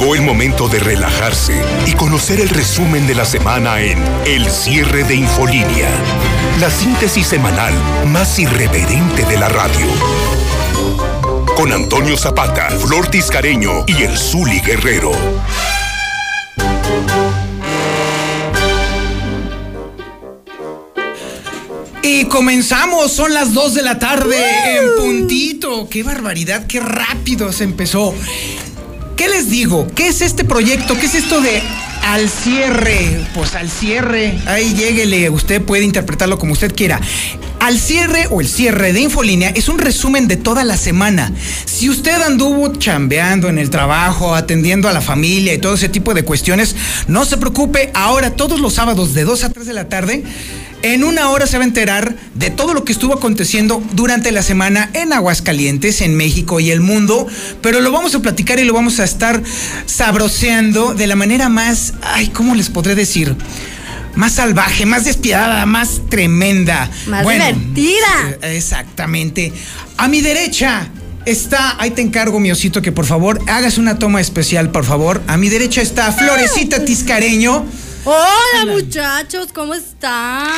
Llegó el momento de relajarse y conocer el resumen de la semana en El cierre de Infolínea, la síntesis semanal más irreverente de la radio. Con Antonio Zapata, Flor Tiscareño y el Zuli Guerrero. Y comenzamos, son las 2 de la tarde en puntito. ¡Qué barbaridad, qué rápido se empezó! ¿Qué les digo? ¿Qué es este proyecto? ¿Qué es esto de al cierre? Pues al cierre, ahí lléguele, usted puede interpretarlo como usted quiera. Al cierre o el cierre de Infolínea es un resumen de toda la semana. Si usted anduvo chambeando en el trabajo, atendiendo a la familia y todo ese tipo de cuestiones, no se preocupe, ahora todos los sábados de 2 a 3 de la tarde en una hora se va a enterar de todo lo que estuvo aconteciendo durante la semana en Aguascalientes, en México y el mundo, pero lo vamos a platicar y lo vamos a estar sabroseando de la manera más, ay, ¿cómo les podré decir? Más salvaje, más despiadada, más tremenda. Más divertida. Exactamente. A mi derecha está, ahí te encargo, mi osito, que por favor hagas una toma especial, por favor. A mi derecha está Florecita Tiscareño. Hola muchachos, ¿cómo están?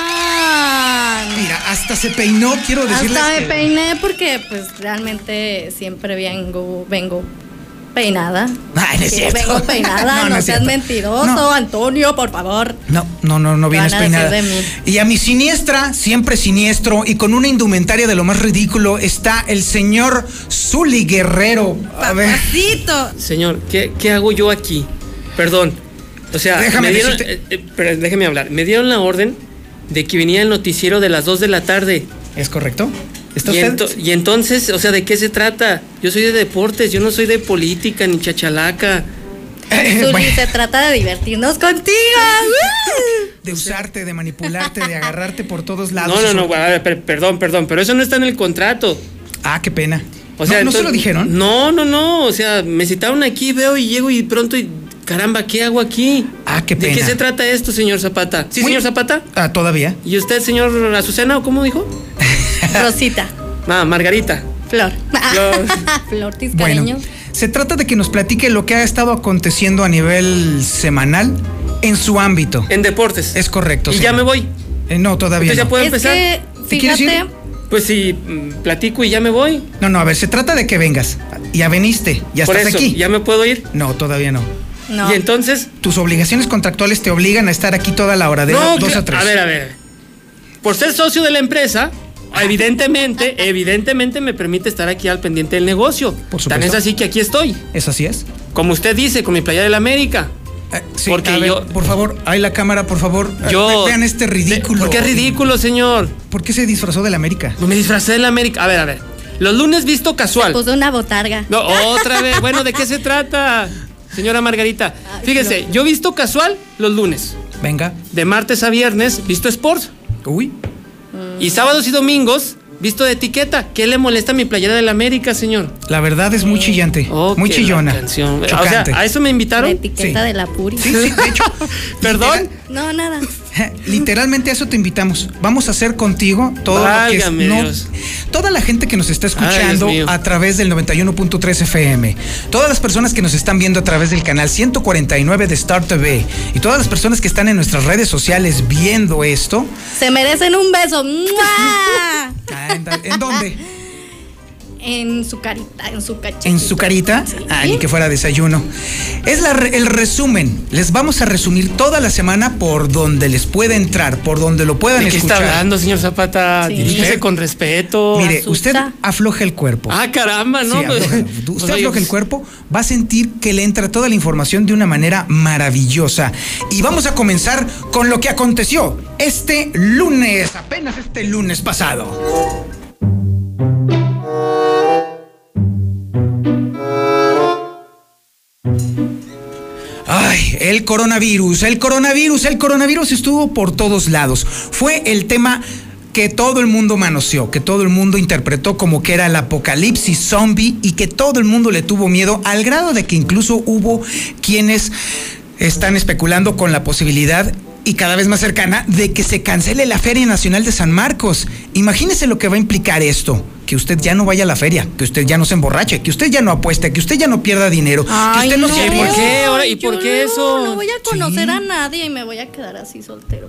Mira, hasta se peinó, quiero decirles Hasta me que- peiné porque pues realmente siempre vengo, vengo peinada. Ay, no es cierto. Vengo peinada, No, no, no es seas cierto. mentiroso, No. Antonio, por favor. No, no, no, no vienes peinada. de mí? Y a mi siniestra, siempre siniestro y con una indumentaria de lo más ridículo, está el señor Zuli Guerrero. A ver. Papacito. Señor, ¿qué, qué hago yo aquí? Perdón. O sea, Déjame me dieron, eh, eh, pero déjeme hablar. Me dieron la orden de que viniera el noticiero de las 2 de la tarde. ¿Es correcto? ¿Está Y, usted? ento- y entonces, o sea, ¿de qué se trata? Yo soy de deportes, yo no soy de política ni chachalaca. Eh, Zuli, bueno, se trata de divertirnos contigo. de usarte, de manipularte, de agarrarte por todos lados. No, no, no, a ver, per- perdón, perdón, pero eso no está en el contrato. Ah, qué pena. O sea, ¿No, ¿no se lo dijeron? No, no, no. O sea, me citaron aquí, veo y llego y pronto y caramba, ¿qué hago aquí? Ah, qué ¿De qué pena. se trata esto, señor Zapata? ¿Sí, señor Zapata? Ah, todavía. ¿Y usted, señor Azucena, o cómo dijo? Rosita, Ah, Margarita. Flor. Flor. Flor. Bueno, se trata de que nos platique lo que ha estado aconteciendo a nivel semanal en su ámbito. En deportes. Es correcto. Y ya me voy. Eh, no, todavía Entonces ya no. puedo es empezar. que, ¿Te quieres ir? fíjate, Pues si mm, platico y ya me voy. No, no, a ver, se trata de que vengas. Ya veniste, ya Por estás eso, aquí. ya me puedo ir. No, todavía no. No. Y entonces. Tus obligaciones contractuales te obligan a estar aquí toda la hora, de no, dos a tres. A ver, a ver. Por ser socio de la empresa, evidentemente, evidentemente me permite estar aquí al pendiente del negocio. Por Tan supuesto. es así que aquí estoy. ¿Eso así es? Como usted dice, con mi playa de la América. Eh, sí, Porque a ver, yo- por favor, ahí la cámara, por favor. Yo. ve- Vean este ridículo. ¿Por qué es ridículo, señor? ¿Por qué se disfrazó de la América? Me disfracé de la América. A ver, a ver. Los lunes visto casual. Puso una botarga. No, otra vez. Bueno, ¿de qué se trata, señora Margarita? Fíjese, yo visto casual los lunes. Venga. De martes a viernes, visto sport. Uy. Y sábados y domingos, visto de etiqueta. ¿Qué le molesta a mi playera de la América, señor? La verdad es muy chillante. Oh, muy chillona. la canción. O sea. ¿a eso me La invitaron? etiqueta Sí. de la Puri. Sí, sí, de hecho. ¿Perdón? No, nada. Literalmente a eso te invitamos. Vamos a hacer contigo todo lo que es. No- Dios. toda la gente que nos está escuchando a través del 91.3 FM, todas las personas que nos están viendo a través del canal 149 de Star TV y todas las personas que están en nuestras redes sociales viendo esto. Se merecen un beso. Anda, ¿En dónde? En su carita, en su cachete. ¿En su carita? Ah, ni que fuera desayuno. Es la el resumen. Les vamos a resumir toda la semana por donde les pueda entrar, por donde lo puedan ¿De qué está hablando, señor Zapata? Sí. Dirígese Usted- con respeto. Mire, Asusta. usted afloja el cuerpo. Ah, caramba, ¿no? Sí, afloja. Pues, Usted afloja el cuerpo, va a sentir que le entra toda la información de una manera maravillosa. Y vamos a comenzar con lo que aconteció este lunes, apenas este lunes pasado. El coronavirus, el coronavirus, el coronavirus estuvo por todos lados. Fue el tema que todo el mundo manoseó, que todo el mundo interpretó como que era el apocalipsis zombie y que todo el mundo le tuvo miedo al grado de que incluso hubo quienes están especulando con la posibilidad y cada vez más cercana de que se cancele la Feria Nacional de San Marcos. Imagínese lo que va a implicar esto. Que usted ya no vaya a la feria, que usted ya no se emborrache, que usted ya no apueste, que usted ya no pierda dinero, Ay, que usted no, no. se ¿Y por qué? Ahora, ¿y por qué no, eso? No voy a conocer Sí. a nadie y me voy a quedar así soltero.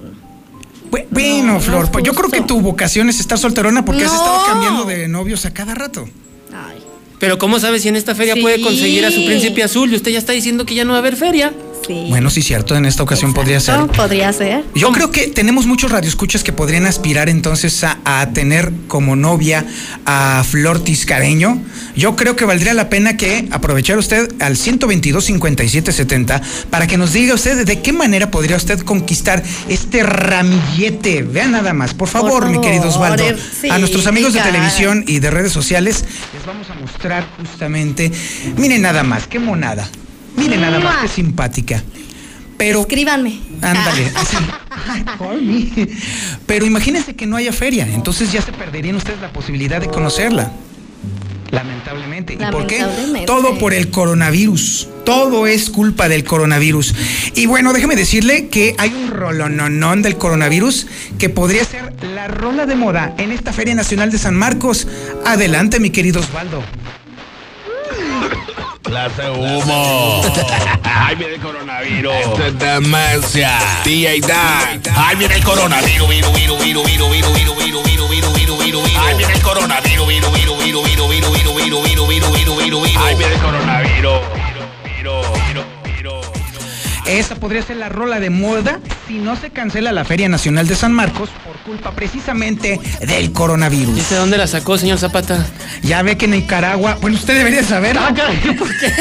Bu- Bueno, No, Flor, no es pues yo creo que tu vocación es estar solterona porque has estado cambiando de novios a cada rato. Ay. Pero ¿cómo sabe si en esta feria Sí. puede conseguir a su príncipe azul? Y usted ya está diciendo que ya no va a haber feria. Sí. Bueno, sí, cierto, en esta ocasión podría ser. Podría ser. Yo creo que tenemos muchos radioescuchas que podrían aspirar entonces a, a tener como novia a Flor Tiscareño. Yo creo que valdría la pena que aprovechar usted al 122 57 70 para que nos diga usted de qué manera podría usted conquistar este ramillete. Vean nada más, por favor, Por mi querido Osvaldo. eh, sí, a nuestros amigos de televisión y de redes sociales les vamos a mostrar justamente. Miren nada más, qué monada. Miren nada más, qué simpática. Pero Escríbanme. Ándale, así. Me. Pero imagínense que no haya feria, entonces ya se perderían ustedes la posibilidad de conocerla. Lamentablemente. ¿Y por qué? Todo por el coronavirus. Todo es culpa del coronavirus. Y bueno, déjeme decirle que hay un rolononón del coronavirus que podría ser la rola de moda en esta Feria Nacional de San Marcos. Adelante, mi querido Osvaldo. Clase humo. Ay, viene el coronavirus. Esto es demencia. DJ Dan. Ay, viene el coronavirus. Ay, viene el coronavirus. Ay, viene el coronavirus. Viru, viru, viru, viru. Esa podría ser la rola de moda si no se cancela la Feria Nacional de San Marcos por culpa precisamente del coronavirus. ¿Dice dónde la sacó, señor Zapata? Ya ve que en Nicaragua, bueno, usted debería saber. ¿no? ¿Por qué?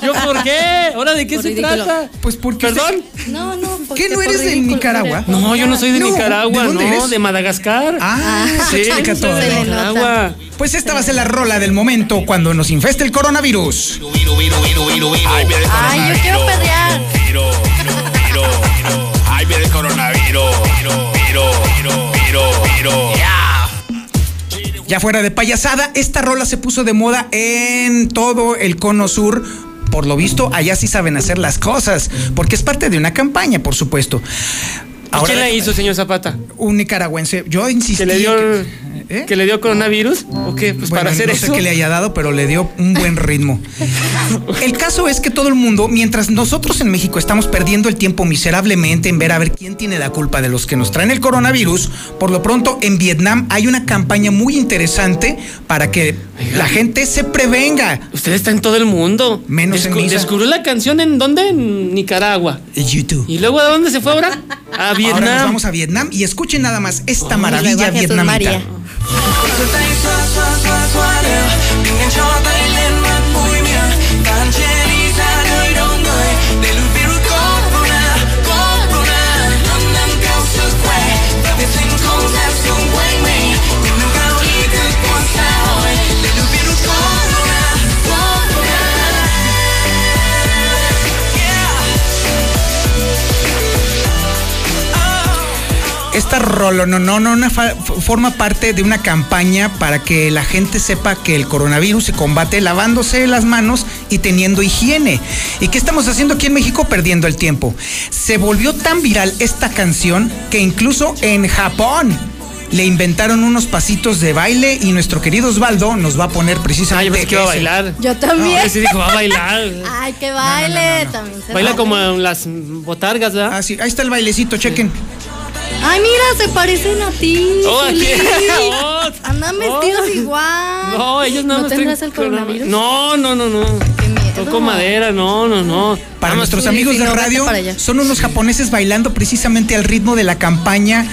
¿Yo por qué? ¿Ahora de qué Por se ridículo. trata? Pues porque ¿Perdón? No, no. porque ¿Qué no eres de Nicaragua? No, yo no soy de No, Nicaragua, ¿de dónde no, eres? de Madagascar. Ah, eso sí, explica todo. se nota. Nicaragua. Pues esta va a ser la rola del momento cuando nos infeste el coronavirus. Viru, viru, viru, viru, viru. Ay, yo quiero coronavirus. Ya fuera de payasada, esta rola se puso de moda en todo el cono sur. Por lo visto, allá sí saben hacer las cosas, porque es parte de una campaña, por supuesto. ¿Y quién la hizo, señor Zapata? Un nicaragüense. Yo insistí. ¿Que le dio, que- ¿eh? que le dio coronavirus? ¿O qué? Pues Bueno, para hacer no eso. sé qué le haya dado, pero le dio un buen ritmo. El caso es que todo el mundo, mientras nosotros en México estamos perdiendo el tiempo miserablemente en ver a ver quién tiene la culpa de los que nos traen el coronavirus, por lo pronto en Vietnam hay una campaña muy interesante para que la gente se prevenga. Usted está en todo el mundo. Menos en misa. Descubrió la canción en dónde? En Nicaragua. YouTube. ¿Y luego a dónde se fue ahora? A Vietnam. Ahora nos vamos a Vietnam y escuchen nada más esta maravilla vietnamita. Esta rolo no, no, no, fa- forma parte de una campaña para que la gente sepa que el coronavirus se combate lavándose las manos y teniendo higiene. ¿Y qué estamos haciendo aquí en México? Perdiendo el tiempo. Se volvió tan viral esta canción que incluso en Japón le inventaron unos pasitos de baile y nuestro querido Osvaldo nos va a poner Ah, yo precisamente pensé que iba a bailar. Yo también. No, ese dijo, va a bailar. Ay, que baile. También se Baila vale. como en las botargas, ¿verdad? Ah, sí, ahí está el bailecito, chequen. Ay, mira, se parecen a ti. Oh, aquí. Oh, Andan oh. vestidos igual. No, ellos no ¿No tendrás el coronavirus? No, no, no, no. Qué miedo. Toco madera, no, no, no. Para Nada nuestros amigos de radio, son unos japoneses bailando precisamente al ritmo de la campaña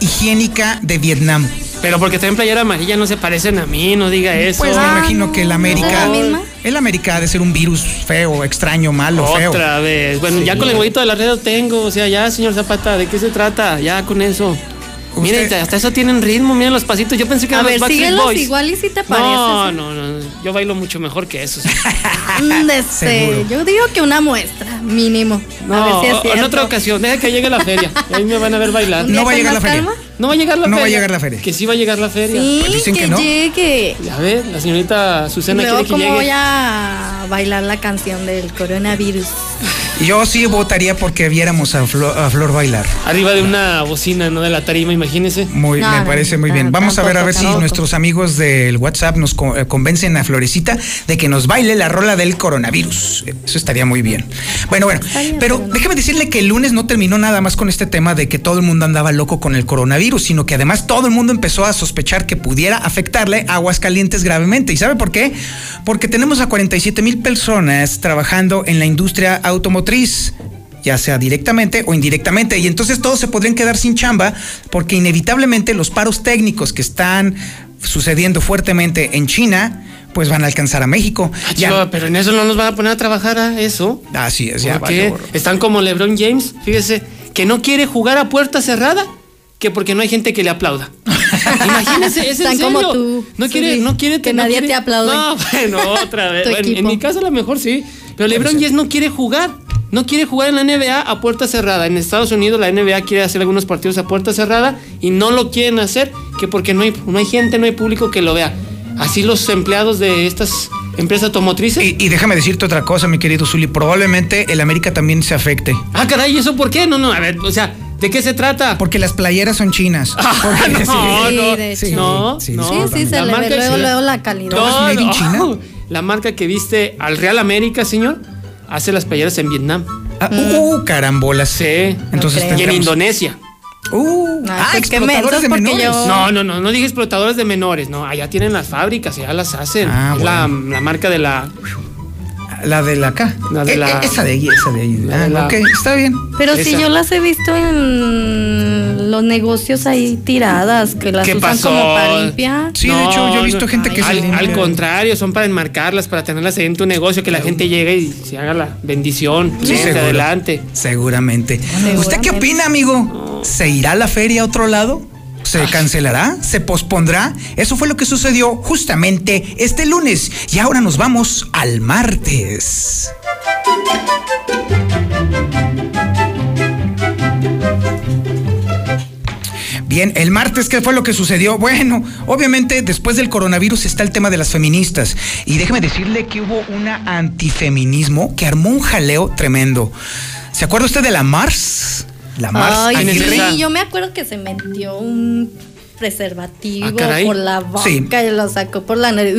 higiénica de Vietnam. Pero porque traen playera amarilla no se parecen a mí, no diga eso. Pues me Ah, imagino que el América. ¿Es la misma? El América ha de ser un virus feo, extraño, malo, feo. Otra vez. Bueno, ya con el huevito de la red lo tengo. O sea, ya, señor Zapata, ¿de qué se trata? Ya con eso. Miren, hasta eso tienen ritmo, miren los pasitos. Yo pensé que A eran ver, los Backstreet Boys. igual y si te pareces. No, ¿eh? no, no. Yo bailo mucho mejor que eso. sí. Mm, este, yo digo que una muestra, mínimo. No, a ver si es o- en otra ocasión. Deja que llegue la feria. Ahí me van a ver bailar. ¿Un día No va a llegar la feria. calma? No va a llegar la No va a feria. llegar la feria. Que sí va a llegar la feria. Sí, Pues dicen que, que no. llegue. Ya ve, la señorita Susana Luego, quiere que ¿cómo llegue. voy a bailar la canción del coronavirus. Yo sí votaría porque viéramos a Flor, a Flor bailar. Arriba de una bocina, ¿no? De la tarima, imagínese. Muy, No, me parece muy no, bien. Vamos a ver a ver si nuestros amigos del WhatsApp nos eh, convencen a Florecita de que nos baile la rola del coronavirus. Eso estaría muy bien. Bueno, bueno, pero déjame decirle que el lunes no terminó nada más con este tema de que todo el mundo andaba loco con el coronavirus, sino que además todo el mundo empezó a sospechar que pudiera afectarle a Aguascalientes gravemente. ¿Y sabe por qué? Porque tenemos a 47 mil personas trabajando en la industria automotriz ya sea directamente o indirectamente. Y entonces todos se podrían quedar sin chamba porque inevitablemente los paros técnicos que están sucediendo fuertemente en China, pues van a alcanzar a México. Ah, Ya- chico, pero en eso no nos van a poner a trabajar a eso. Así es, ya ¿Por qué? valió. Están como LeBron James, fíjese, que no quiere jugar a puerta cerrada, que porque no hay gente que le aplauda. Imagínese, es en como tú, No quiere, no quiere que no nadie quiere- te aplaude. No, bueno, otra vez. Bueno, en mi caso a lo mejor sí. Pero LeBron James no quiere jugar. No quiere jugar en la NBA a puerta cerrada. En Estados Unidos la NBA quiere hacer algunos partidos a puerta cerrada y no lo quieren hacer que porque no hay, no hay gente, no hay público que lo vea. Así los empleados de estas empresas automotrices. Y, y déjame decirte otra cosa, mi querido Zuli. Probablemente el América también se afecte. Ah, caray, ¿y eso por qué? No, no, a ver, o sea, ¿de qué se trata? Porque las playeras son chinas. Porque- no, sí. no, de sí, hecho. no, sí, no. Sí, sí, se La le marca ve luego, luego la calidad. ¿Todo es made in China? La marca que viste al Real América, señor, hace las playeras en Vietnam. Ah, uh, carambolas. Sí. Entonces No. Y en Indonesia. Uh, ah, qué explotadores de menores. yo- No, no, no, no dije explotadores de menores, no, allá tienen las fábricas, ya las hacen. Ah, Es la, bueno. la marca de la. La de la acá. La de Eh, la- eh, esa de ahí, esa de ahí. La de Ah, la- ok, está bien. Pero si yo las he visto en los negocios ahí tiradas, que las ¿Qué usan pasó? como para limpiar. Sí, de hecho, yo he visto gente que se al, limpia. al contrario, son para enmarcarlas, para tenerlas ahí en tu negocio, que la gente llegue y se haga la bendición. Sí, seguro. adelante. Seguramente. ¿Usted qué opina, amigo? ¿Se irá a la feria a otro lado? ¿Se cancelará? ¿Se pospondrá? Eso fue lo que sucedió justamente este lunes. Y ahora nos vamos al martes. Bien, el martes, ¿qué fue lo que sucedió? Bueno, obviamente después del coronavirus está el tema de las feministas. Y déjeme decirle que hubo una antifeminismo que armó un jaleo tremendo. ¿Se acuerda usted de la Mars? La Mars Ay, ¿quién es Aguirre. esa? sí, yo me acuerdo que se metió un preservativo Ah, por la boca Sí. y lo sacó por la nariz.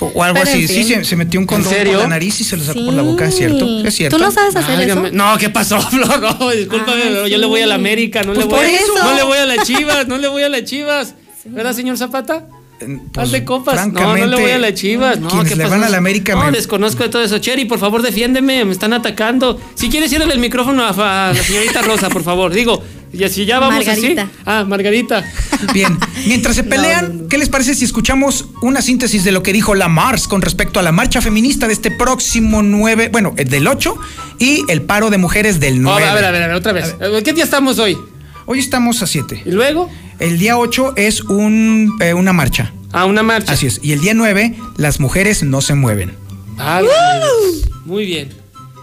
O, o algo Pero así. Sí, se, se metió un condón por serio? la nariz y se lo sacó Sí. por la boca, ¿es cierto? ¿Es cierto? ¿Tú no sabes hacer Válgame. eso? No, ¿qué pasó, Flor? No, discúlpame, Ay, pero yo le voy a la sí. América, no Pues le voy por a, eso. no le voy a las Chivas, no le voy a las Chivas. ¿Verdad, señor Zapata? Eh, pues, Hazle copas. No, no le voy a las Chivas. No, ¿qué le van a la América No, me- desconozco de todo eso. Cheri, por favor, defiéndeme. Me están atacando. Si quieres, ir el micrófono a, a la señorita Rosa, por favor. Digo, y si ya vamos Margarita. así. Ah, Margarita. Bien, mientras se pelean, no, no. ¿qué les parece si escuchamos una síntesis de lo que dijo la Mars con respecto a la marcha feminista de este próximo 9, bueno, el del 8 y el paro de mujeres del Oh, 9? a ver, a ver, a ver, otra vez. ¿Qué día estamos hoy? Hoy estamos a 7. ¿Y luego? El día 8 es un, eh, una marcha. Ah, una marcha. Así es. Y el día 9, las mujeres no se mueven. Ah, Muy bien.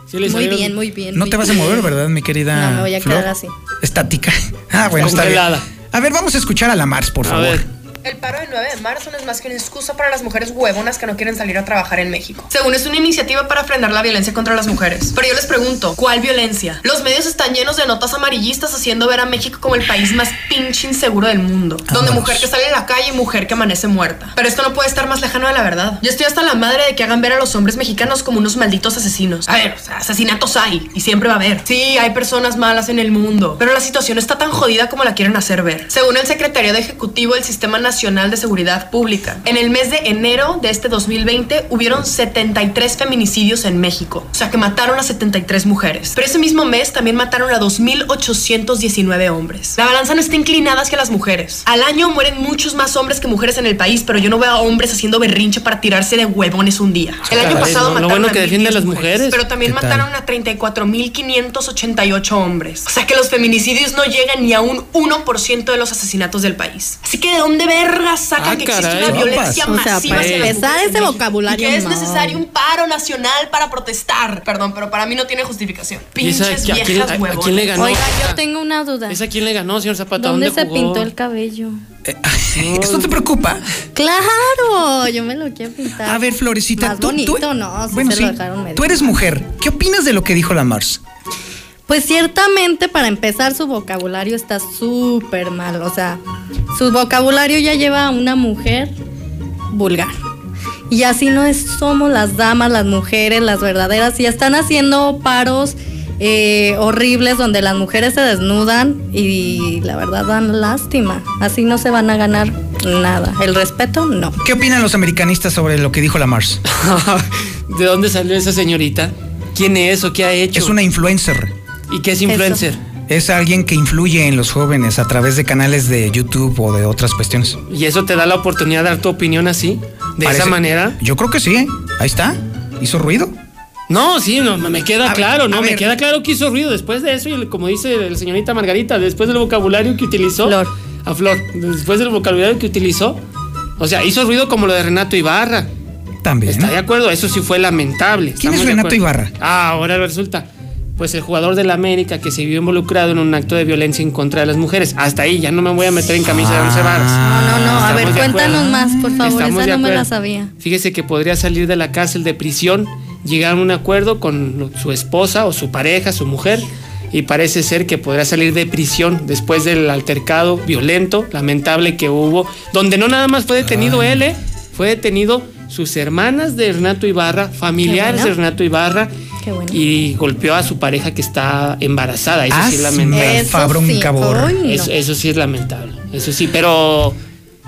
Sí Muy salieron- bien, muy bien. No muy te vas a bien. mover, ¿verdad, mi querida? No, me voy a Flor? quedar así. Estática. Ah, bueno, está bien. Congelada. A ver, vamos a escuchar a la Mars, por A favor. ver. El paro del 9 de marzo no es más que una excusa para las mujeres huevonas que no quieren salir a trabajar en México. Según es una iniciativa para frenar la violencia contra las mujeres. Pero yo les pregunto, ¿cuál violencia? Los medios están llenos de notas amarillistas haciendo ver a México como el país más pinche inseguro del mundo. Donde Vámonos. mujer que sale a la calle y mujer que amanece muerta. Pero esto no puede estar más lejano de la verdad. Yo estoy hasta la madre de que hagan ver a los hombres mexicanos como unos malditos asesinos. A ver, o sea, asesinatos hay y siempre va a haber. Sí, hay personas malas en el mundo. Pero la situación está tan jodida como la quieren hacer ver. Según el secretario de Ejecutivo del Sistema Nacional de Seguridad Pública, en el mes de enero de este 2020 hubieron 73 feminicidios en México. O sea que mataron a 73 mujeres. Pero ese mismo mes también mataron a 2.819 hombres. La balanza no está inclinada hacia las mujeres. Al año mueren muchos más hombres que mujeres en el país, pero yo no veo a hombres haciendo berrinche para tirarse de huevones un día. El año pasado lo mataron bueno a que defiende a 1,010 las mujeres. Pero también mataron a 34.588 hombres. O sea que los feminicidios no llegan ni a un 1% de los asesinatos del país. Así que ¿de dónde verga sacan Ah, que existe caray. una violencia O sea, masiva para hacia las empezar mujeres en ese México? vocabulario Y que es necesario un paro nacional para protestar. Perdón, pero para mí no tiene justificación. ¿Y esa- Pinches a quién- viejas a- quién le ganó? Oiga, yo tengo una duda. ¿Esa quién le ganó, señor Zapata? ¿Dónde, se jugó? pintó el cabello? ¿Esto te preocupa? Claro, yo me lo quiero pintar. A ver, Florecita, Más tú, bonito, tú- no, sí bueno, se sí, lo dejaron medio tú eres mujer. ¿Qué opinas de lo que dijo la Mars? Pues ciertamente, para empezar, su vocabulario está súper mal. O sea, su vocabulario ya lleva a una mujer vulgar. Y así no es, somos las damas, las mujeres, las verdaderas. Y están haciendo paros eh, horribles donde las mujeres se desnudan y la verdad dan lástima. Así no se van a ganar nada. El respeto, no. ¿Qué opinan los americanistas sobre lo que dijo la Mars? ¿De dónde salió esa señorita? ¿Quién es o qué ha hecho? Es una influencer. ¿Y qué es influencer? Es alguien que influye en los jóvenes a través de canales de YouTube o de otras cuestiones. ¿Y eso te da la oportunidad de dar tu opinión así? ¿De Parece- esa manera? Yo creo que sí, ¿eh? Ahí está. Hizo ruido. No, sí, no, me queda A claro, ¿no? Me ver. queda claro que hizo ruido. Después de eso, y como dice la señorita Margarita, después del vocabulario que utilizó. Flor. A Flor. Después del vocabulario que utilizó. O sea, hizo ruido como lo de Renato Ibarra. También. ¿Está de acuerdo? Eso sí fue lamentable. ¿Quién es Estamos Renato. Ibarra? Ah, ahora resulta. Pues el jugador del América que se vio involucrado en un acto de violencia en contra de las mujeres. Hasta ahí, ya no me voy a meter en camisa de once varas. No, no, no. A ver, cuéntanos más, por favor. Estamos Esa no me la sabía. Fíjese que podría salir de la cárcel de prisión, llegar a un acuerdo con su esposa o su pareja, su mujer, y parece ser que podría salir de prisión después del altercado violento, lamentable que hubo, donde no nada más fue detenido él, ¿eh? fue detenido sus hermanas de Renato Ibarra, familiares bueno. de Renato Ibarra, Qué bueno. y golpeó a su pareja que está embarazada. Eso sí es lamentable. un cabor. Ay, no. Eso, eso sí es lamentable. Eso sí, pero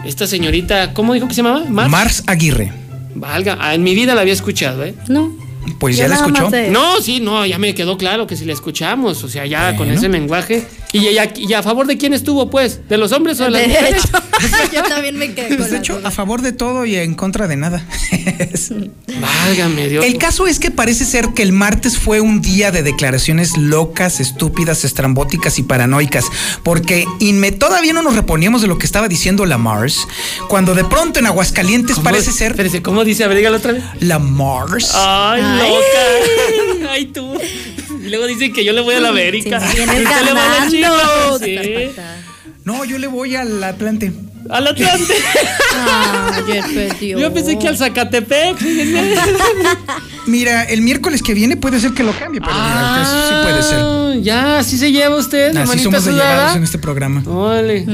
esta señorita, ¿cómo dijo que se llamaba? Mars. Mars Aguirre. Valga, ah, en mi vida la había escuchado, ¿eh? No. Pues ya la escuchó. de- No, sí, no, ya me quedó claro que si la escuchamos, o sea, ya con ese lenguaje. ¿Y, y a, y a favor de quién estuvo, pues? ¿De los hombres o de las De mujeres? hecho, yo también me quedé Pues con de hecho, duda. a favor de todo y en contra de nada. Válgame Dios. El caso es que parece ser que el martes fue un día de declaraciones locas, estúpidas, estrambóticas y paranoicas, porque inme- todavía no nos reponíamos de lo que estaba diciendo la Mars, cuando de pronto en Aguascalientes ¿Cómo- parece ser Espérese, ¿cómo dice? A ver, dígalo otra vez. la Mars. Ay, Ay. loca. Ay, tú. Y luego dicen que yo le voy a la América. Sí, vienes Usted le va a. Chivas, Sí. faltando. No, yo le voy al Atlante. Al Atlante. Yo pensé que al Zacatepec. Mira, el miércoles que viene puede ser que lo cambie, pero mira, eso sí puede ser. Ah, Ya, así se lleva usted, Así somos de llevados en este programa. Órale.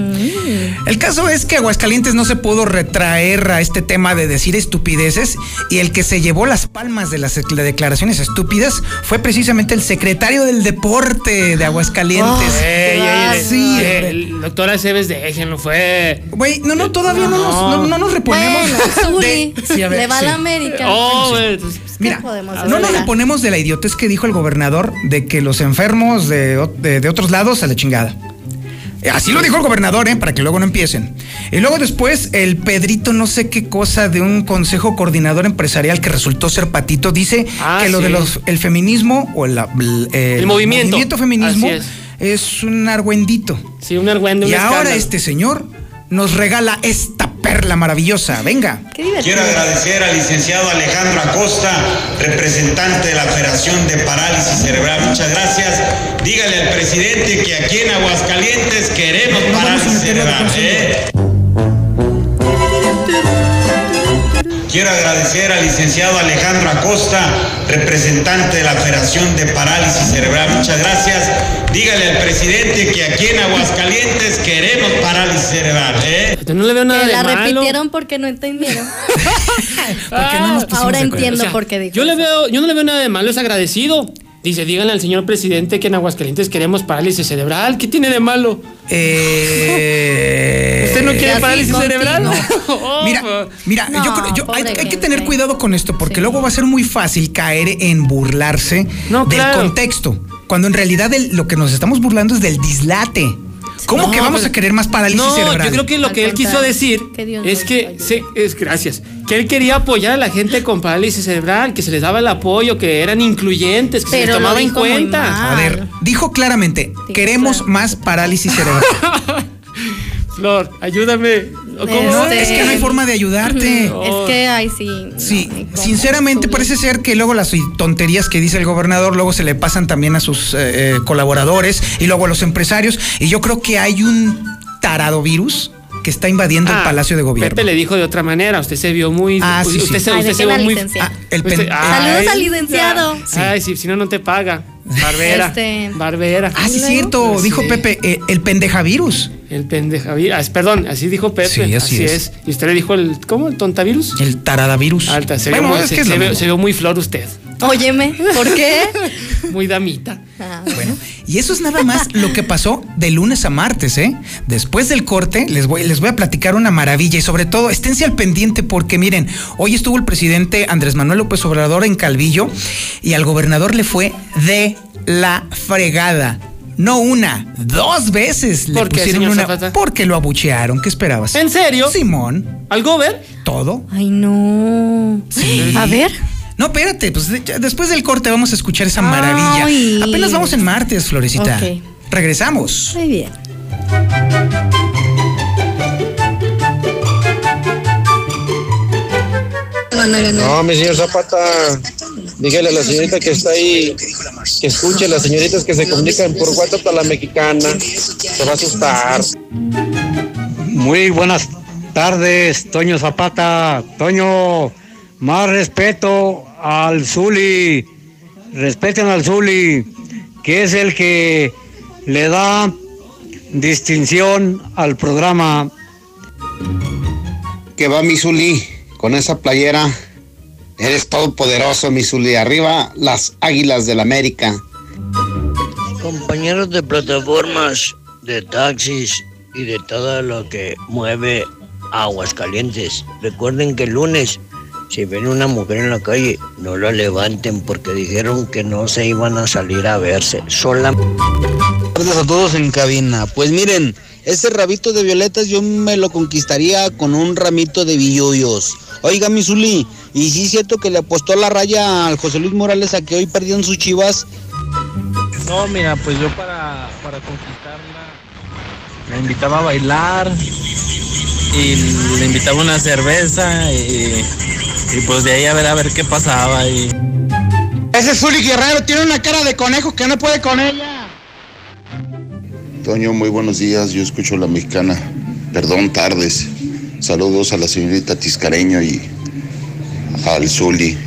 El caso es que Aguascalientes no se pudo retraer a este tema de decir estupideces y el que se llevó las palmas de las de declaraciones estúpidas fue precisamente el secretario del deporte de Aguascalientes. Ey, ey, ey, Sí, ey, hombre. el doctor Aceves, déjenlo, fue. Güey, no, no, todavía no, nos, no, no nos reponemos. Bueno, de- sí, a ver, le va a sí. la América. Oh, Pues, güey, pues, ¿qué Mira, no nos reponemos de la idiotez que dijo el gobernador de que los enfermos de, de- de otros lados a la chingada. Eh, Así lo dijo el gobernador, ¿eh? Para que luego no empiecen. Y luego después el Pedrito no sé qué cosa de un consejo coordinador empresarial que resultó ser patito dice Ah, que lo sí. de los el feminismo o el, El movimiento. feminismo es. un argüendito. sí, un argüende, un Y ahora escándalo. este señor nos regala esta perla maravillosa. Venga. Qué. Quiero agradecer al licenciado Alejandro Acosta, representante de la Federación de Parálisis Cerebral. Muchas gracias. Dígale al presidente que aquí en Aguascalientes queremos No parálisis cerebral. Quiero agradecer al licenciado Alejandro Acosta, representante de la Federación de Parálisis Cerebral. Muchas gracias. Dígale al presidente que aquí en Aguascalientes queremos parálisis cerebral. ¿eh? Yo no le veo nada Que de la malo. repitieron porque no entendieron. Porque no nos pusimos Ahora entiendo O sea, por qué dijo yo le eso. veo, yo no le veo nada de malo, es agradecido. Dice, díganle al señor presidente que en Aguascalientes queremos parálisis cerebral. ¿Qué tiene de malo? Eh, ¿Usted no quiere parálisis cerebral? No. Oh, Mira, pues. mira, No, yo creo, yo- hay, que tener cuidado con esto porque Sí. luego va a ser muy fácil caer en burlarse No, del claro. contexto, cuando en realidad el- lo que nos estamos burlando es del dislate. ¿Cómo No, que vamos pero- a querer más parálisis No, cerebral? yo creo que lo Al que él quiso decir que es que, se- es, gracias, que él quería apoyar a la gente con parálisis cerebral, que se les daba el apoyo, que eran incluyentes, que se les tomaba en cuenta. A ver, dijo claramente, queremos claro. más parálisis cerebral. Flor, ayúdame. ¿O ¿Cómo? no, Este- es que no hay forma de ayudarte. Es que ahí sí. Sí, no, ni cómo, sinceramente parece ser que luego las tonterías que dice el gobernador luego se le pasan también a sus eh, eh, colaboradores y luego a los empresarios y yo creo que hay un tarado virus que está invadiendo el Ah, Palacio de Gobierno. Pepe le dijo de otra manera. Usted se vio muy. Ah, sí, usted sí. se, Ay, usted ¿de se qué vio muy. Ah, el pen- Saludos al licenciado. Ay, sí, si no, no te paga. Barbera. Este- Barbera. Ah, sí, luego? cierto. Dijo Pepe, eh, el pendejavirus. El pendeja. ah, perdón, así dijo Pepe. Sí, así es. Y usted le dijo el. ¿Cómo? ¿El tontavirus? El taradavirus. Alta, se, bueno, vio, es se, que es vio, se vio muy flor usted. Óyeme, ¿por qué? Muy damita. Ah, Bueno, y eso es nada más lo que pasó de lunes a martes, ¿eh? Después del corte les voy, les voy a platicar una maravilla y sobre todo esténse al pendiente porque miren, hoy estuvo el presidente Andrés Manuel López Obrador en Calvillo y al gobernador le fue de la fregada. No una, dos veces le ¿Por qué, pusieron una Zapata? porque lo abuchearon. ¿Qué esperabas? ¿En serio? Simón, ¿Al gober? todo. Ay, no. A ver. No, espérate, pues de- después del corte vamos a escuchar esa maravilla. Ay. Apenas vamos en martes, Florecita. Ok. Regresamos. Muy bien. No, mi señor Zapata, dígale a la señorita que está ahí, que escuche las señoritas que se comunican por WhatsApp a la mexicana. Se va a asustar. Muy buenas tardes, Toño Zapata. Toño, más respeto al Zuli. Respeten al Zuli, que es el que le da distinción al programa. que va Misuli con esa playera. Eres todopoderoso, Misuli. Arriba las águilas del América. Compañeros de plataformas, de taxis y de todo lo que mueve Aguascalientes, recuerden que el lunes, si ven una mujer en la calle, no la levanten porque dijeron que no se iban a salir a verse. Sola. tardes a todos en cabina. Pues miren, ese rabito de violetas yo me lo conquistaría con un ramito de billullos. Oiga, mi Zuli, ¿y sí es cierto que le apostó la raya al José Luis Morales a que hoy perdían sus chivas? No, mira, pues yo para, para conquistarla la invitaba a bailar y le invitaba una cerveza y, y pues de ahí a ver a ver qué pasaba y Ese Zuli Guerrero tiene una cara de conejo que no puede con ella. Toño, muy buenos días. Yo escucho la mexicana. Perdón, tardes. Saludos a la señorita Tiscareño y al Zuli.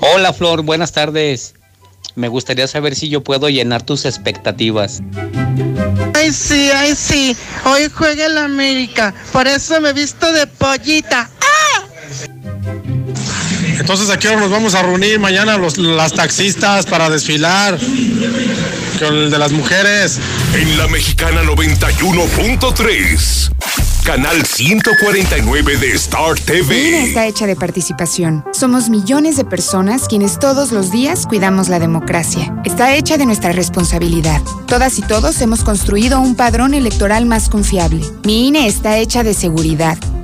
Hola Flor, buenas tardes. Me gustaría saber si yo puedo llenar tus expectativas. Ay, sí, ay, sí. Hoy juega el América. Por eso me he visto de pollita. Entonces, ¿a qué hora nos vamos a reunir mañana los, las taxistas para desfilar? Con el de las mujeres. En la mexicana 91.3. Canal 149 de Star Mi INE TV. está hecha de participación. Somos millones de personas quienes todos los días cuidamos la democracia. Está hecha de nuestra responsabilidad. Todas y todos hemos construido un padrón electoral más confiable. Mi INE está hecha de seguridad.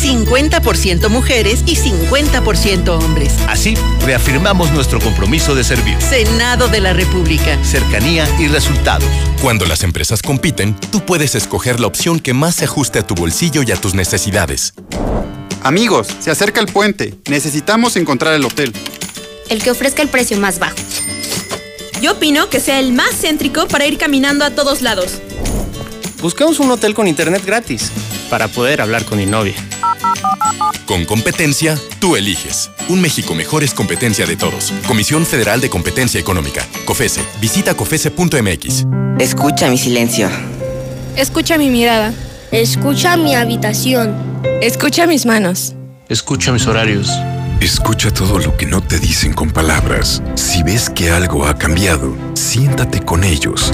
50% mujeres y 50% hombres. Así, reafirmamos nuestro compromiso de servir. Senado de la República. Cercanía y resultados. Cuando las empresas compiten, tú puedes escoger la opción que más se ajuste a tu bolsillo y a tus necesidades. Amigos, se acerca el puente. Necesitamos encontrar el hotel. El que ofrezca el precio más bajo. Yo opino que sea el más céntrico para ir caminando a todos lados. Buscamos un hotel con internet gratis para poder hablar con mi novia. Con competencia, tú eliges. Un México mejor es competencia de todos. Comisión Federal de Competencia Económica. COFESE. Visita COFESE.mx. Escucha mi silencio. Escucha mi mirada. Escucha mi habitación. Escucha mis manos. Escucha mis horarios. Escucha todo lo que no te dicen con palabras. Si ves que algo ha cambiado, siéntate con ellos.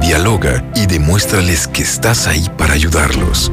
Dialoga y demuéstrales que estás ahí para ayudarlos.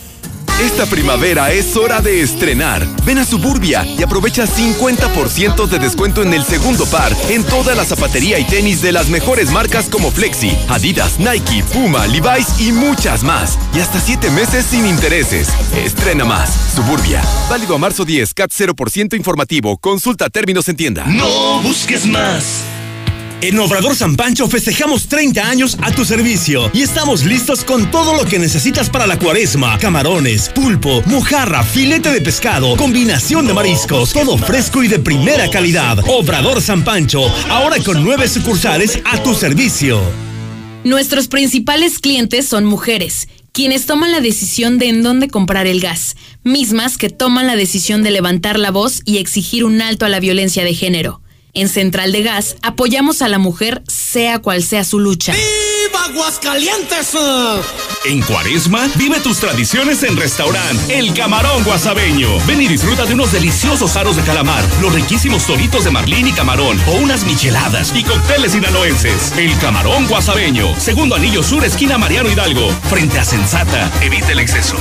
Esta primavera es hora de estrenar. Ven a Suburbia y aprovecha 50% de descuento en el segundo par en toda la zapatería y tenis de las mejores marcas como Flexi, Adidas, Nike, Puma, Levi's y muchas más. Y hasta 7 meses sin intereses. Estrena más. Suburbia. Válido a marzo 10, CAT 0% informativo. Consulta términos en tienda. No busques más. En Obrador San Pancho festejamos 30 años a tu servicio y estamos listos con todo lo que necesitas para la cuaresma. Camarones, pulpo, mojarra, filete de pescado, combinación de mariscos, todo fresco y de primera calidad. Obrador San Pancho, ahora con nueve sucursales a tu servicio. Nuestros principales clientes son mujeres, quienes toman la decisión de en dónde comprar el gas, mismas que toman la decisión de levantar la voz y exigir un alto a la violencia de género. En Central de Gas apoyamos a la mujer sea cual sea su lucha. ¡Viva Aguascalientes! En Cuaresma, vive tus tradiciones en restaurante El Camarón Guasabeño. Ven y disfruta de unos deliciosos aros de calamar, los riquísimos toritos de marlín y camarón, o unas micheladas y cócteles sinaloenses. El Camarón Guasabeño, segundo anillo sur, esquina Mariano Hidalgo, frente a Sensata. Evita el exceso.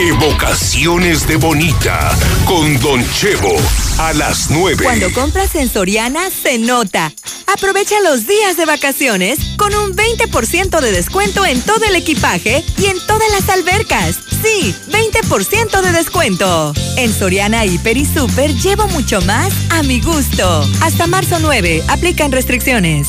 Evocaciones de Bonita con Don Chevo a las 9. Cuando compras en Soriana se nota. Aprovecha los días de vacaciones con un 20% de descuento en todo el equipaje y en todas las albercas. Sí, 20% de descuento. En Soriana Hiper y Super llevo mucho más a mi gusto. Hasta marzo 9, aplican restricciones.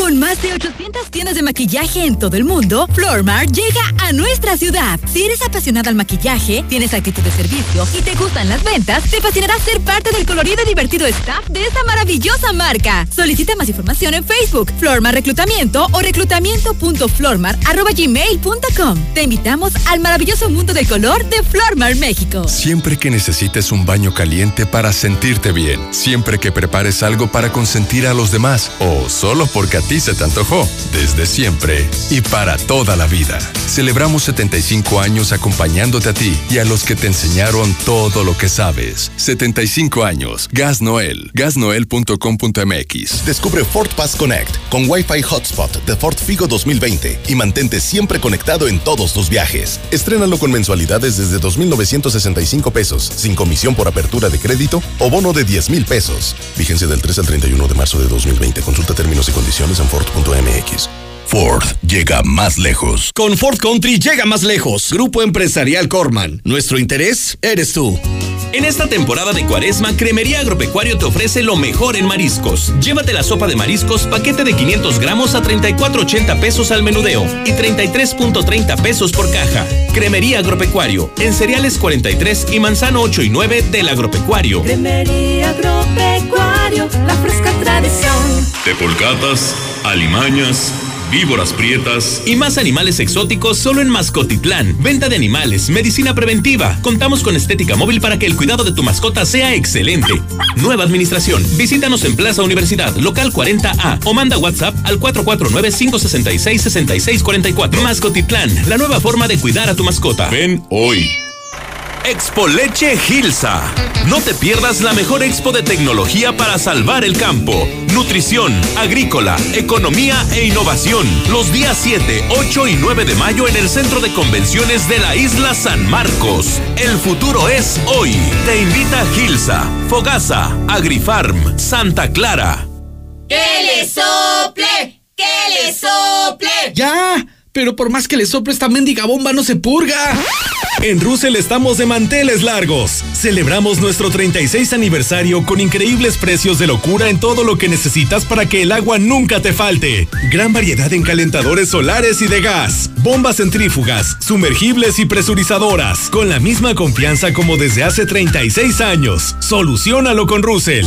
Con más de 800 tiendas de maquillaje en todo el mundo, Flormar llega a nuestra ciudad. Si eres apasionada al maquillaje, tienes actitud de servicio y te gustan las ventas, te fascinará ser parte del colorido y divertido staff de esta maravillosa marca. Solicita más información en Facebook, Flormar Reclutamiento o reclutamiento.flormar.gmail.com. Te invitamos al maravilloso mundo del color de Flormar México. Siempre que necesites un baño caliente para sentirte bien, siempre que prepares algo para consentir a los demás o solo porque a se te antojó, desde siempre y para toda la vida. Celebramos 75 años acompañándote a ti y a los que te enseñaron todo lo que sabes. 75 años. Gas Noel. Gasnoel.com.mx. Descubre Ford Pass Connect con Wi-Fi Hotspot de Ford Figo 2020 y mantente siempre conectado en todos tus viajes. Estrénalo con mensualidades desde 2,965 pesos, sin comisión por apertura de crédito o bono de 10 mil pesos. Vigencia del 3 al 31 de marzo de 2020. Consulta términos y condiciones en Ford.mx. Ford llega más lejos. Con Ford Country llega más lejos. Grupo Empresarial Corman. Nuestro interés eres tú. En esta temporada de cuaresma, Cremería Agropecuario te ofrece lo mejor en mariscos. Llévate la sopa de mariscos, paquete de 500 gramos a 34.80 pesos al menudeo y 33.30 pesos por caja. Cremería Agropecuario, en cereales 43 y manzano 8 y 9 del Agropecuario. Cremería Agropecuario, la fresca tradición. De polcatas, alimañas, víboras prietas y más animales exóticos solo en Mascotitlán. Venta de animales, medicina preventiva. Contamos con estética móvil para que el cuidado de tu mascota sea excelente. Nueva administración. Visítanos en Plaza Universidad, local 40A o manda WhatsApp al 449-566-6644. Mascotitlán, la nueva forma de cuidar a tu mascota. Ven hoy. Expo Leche Gilsa. No te pierdas la mejor expo de tecnología para salvar el campo. Nutrición, agrícola, economía e innovación. Los días 7, 8 y 9 de mayo en el Centro de Convenciones de la Isla San Marcos. El futuro es hoy. Te invita Gilsa, Fogasa, Agrifarm, Santa Clara. ¡Que le sople! ¡Que le sople! ¡Ya! Pero por más que le soplo esta mendiga bomba no se purga. En Russell estamos de manteles largos. Celebramos nuestro 36 aniversario con increíbles precios de locura en todo lo que necesitas para que el agua nunca te falte. Gran variedad en calentadores solares y de gas, bombas centrífugas, sumergibles y presurizadoras, con la misma confianza como desde hace 36 años. Solucionalo con Russell.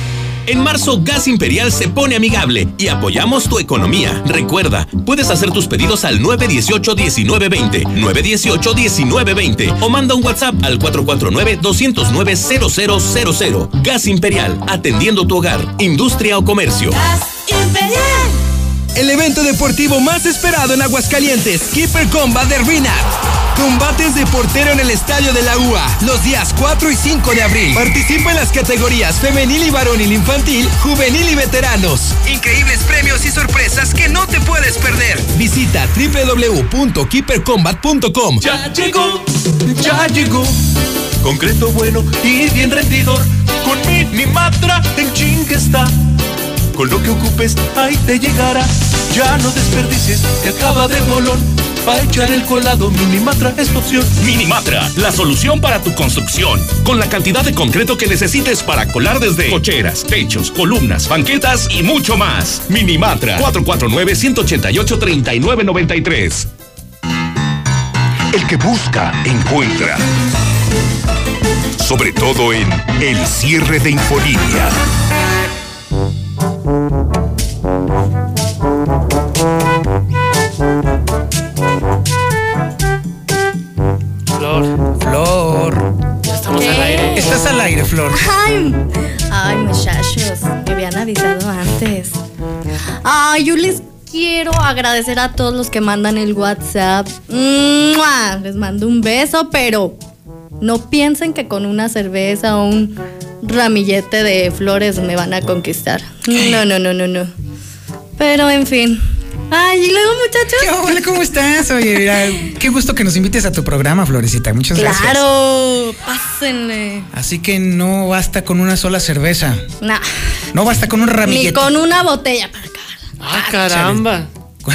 En marzo, Gas Imperial se pone amigable y apoyamos tu economía. Recuerda, puedes hacer tus pedidos al 918-1920, 918-1920 o manda un WhatsApp al 449-209-0000. Gas Imperial, atendiendo tu hogar, industria o comercio. Gas Imperial. El evento deportivo más esperado en Aguascalientes, Keeper Combat de Rinat. Combates de portero en el Estadio de la UA, los días 4 y 5 de abril. Participa en las categorías femenil y varonil infantil, juvenil y veteranos. Increíbles premios y sorpresas que no te puedes perder. Visita www.keepercombat.com. Ya llegó, ya llegó. Concreto bueno y bien rendidor. Con Minimatra en chingue está. Con lo que ocupes, ahí te llegará. Ya no desperdicies, te acaba de bolón. Para echar el colado, Minimatra es tu opción. Minimatra, la solución para tu construcción. Con la cantidad de concreto que necesites para colar desde cocheras, techos, columnas, banquetas y mucho más. Minimatra, 449-188-3993. El que busca, encuentra. Sobre todo en el cierre de Infolínea. Flor. Ay, muchachos, me habían avisado antes. Ay, yo les quiero agradecer a todos los que mandan el WhatsApp. Les mando un beso, pero no piensen que con una cerveza o un ramillete de flores me van a conquistar. No, no, no, no, no. Pero en fin. Ay, y luego, muchachos. ¿Qué hola, ¿cómo estás? Oye, mira, qué gusto que nos invites a tu programa, Florecita. Muchas gracias. Claro, pásenle. Así que no basta con una sola cerveza. Nah, No basta con un ni ramillete. con una botella para acá. Ah, caramba.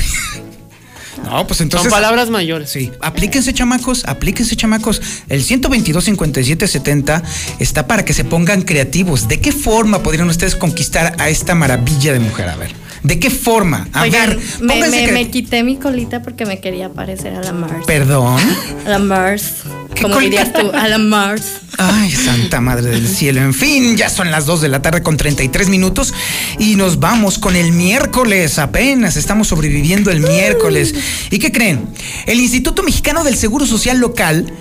No, pues entonces. Son palabras mayores. Sí, aplíquense chamacos, aplíquense chamacos. El 122 57 70 está para que se pongan creativos. ¿De qué forma podrían ustedes conquistar a esta maravilla de mujer? A ver, ¿de qué forma? A Oigan, ver, me, me- me quité mi colita porque me quería parecer a la Mars. Perdón. A la Mars. Como dirías tú, a la Mars. Ay, santa madre del cielo. En fin, ya son las 2 de la tarde con 33 minutos y nos vamos con el miércoles. Apenas estamos sobreviviendo el miércoles. ¿Y qué creen? El Instituto Mexicano del Seguro Social Local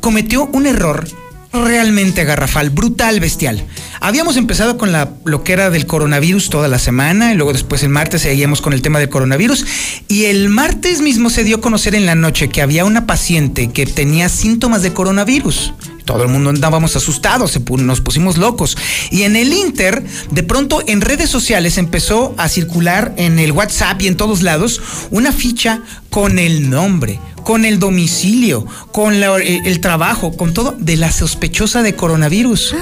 cometió un error realmente garrafal, brutal, bestial. Habíamos empezado con la, lo que era del coronavirus toda la semana y luego después el martes seguíamos con el tema del coronavirus y el martes mismo se dio a conocer en la noche que había una paciente que tenía síntomas de coronavirus. Todo el mundo andábamos asustados, nos pusimos locos. Y en el Inter, de pronto en redes sociales empezó a circular en el WhatsApp y en todos lados una ficha con el nombre, con el domicilio, con la- el, el trabajo, con todo de la sospechosa de coronavirus.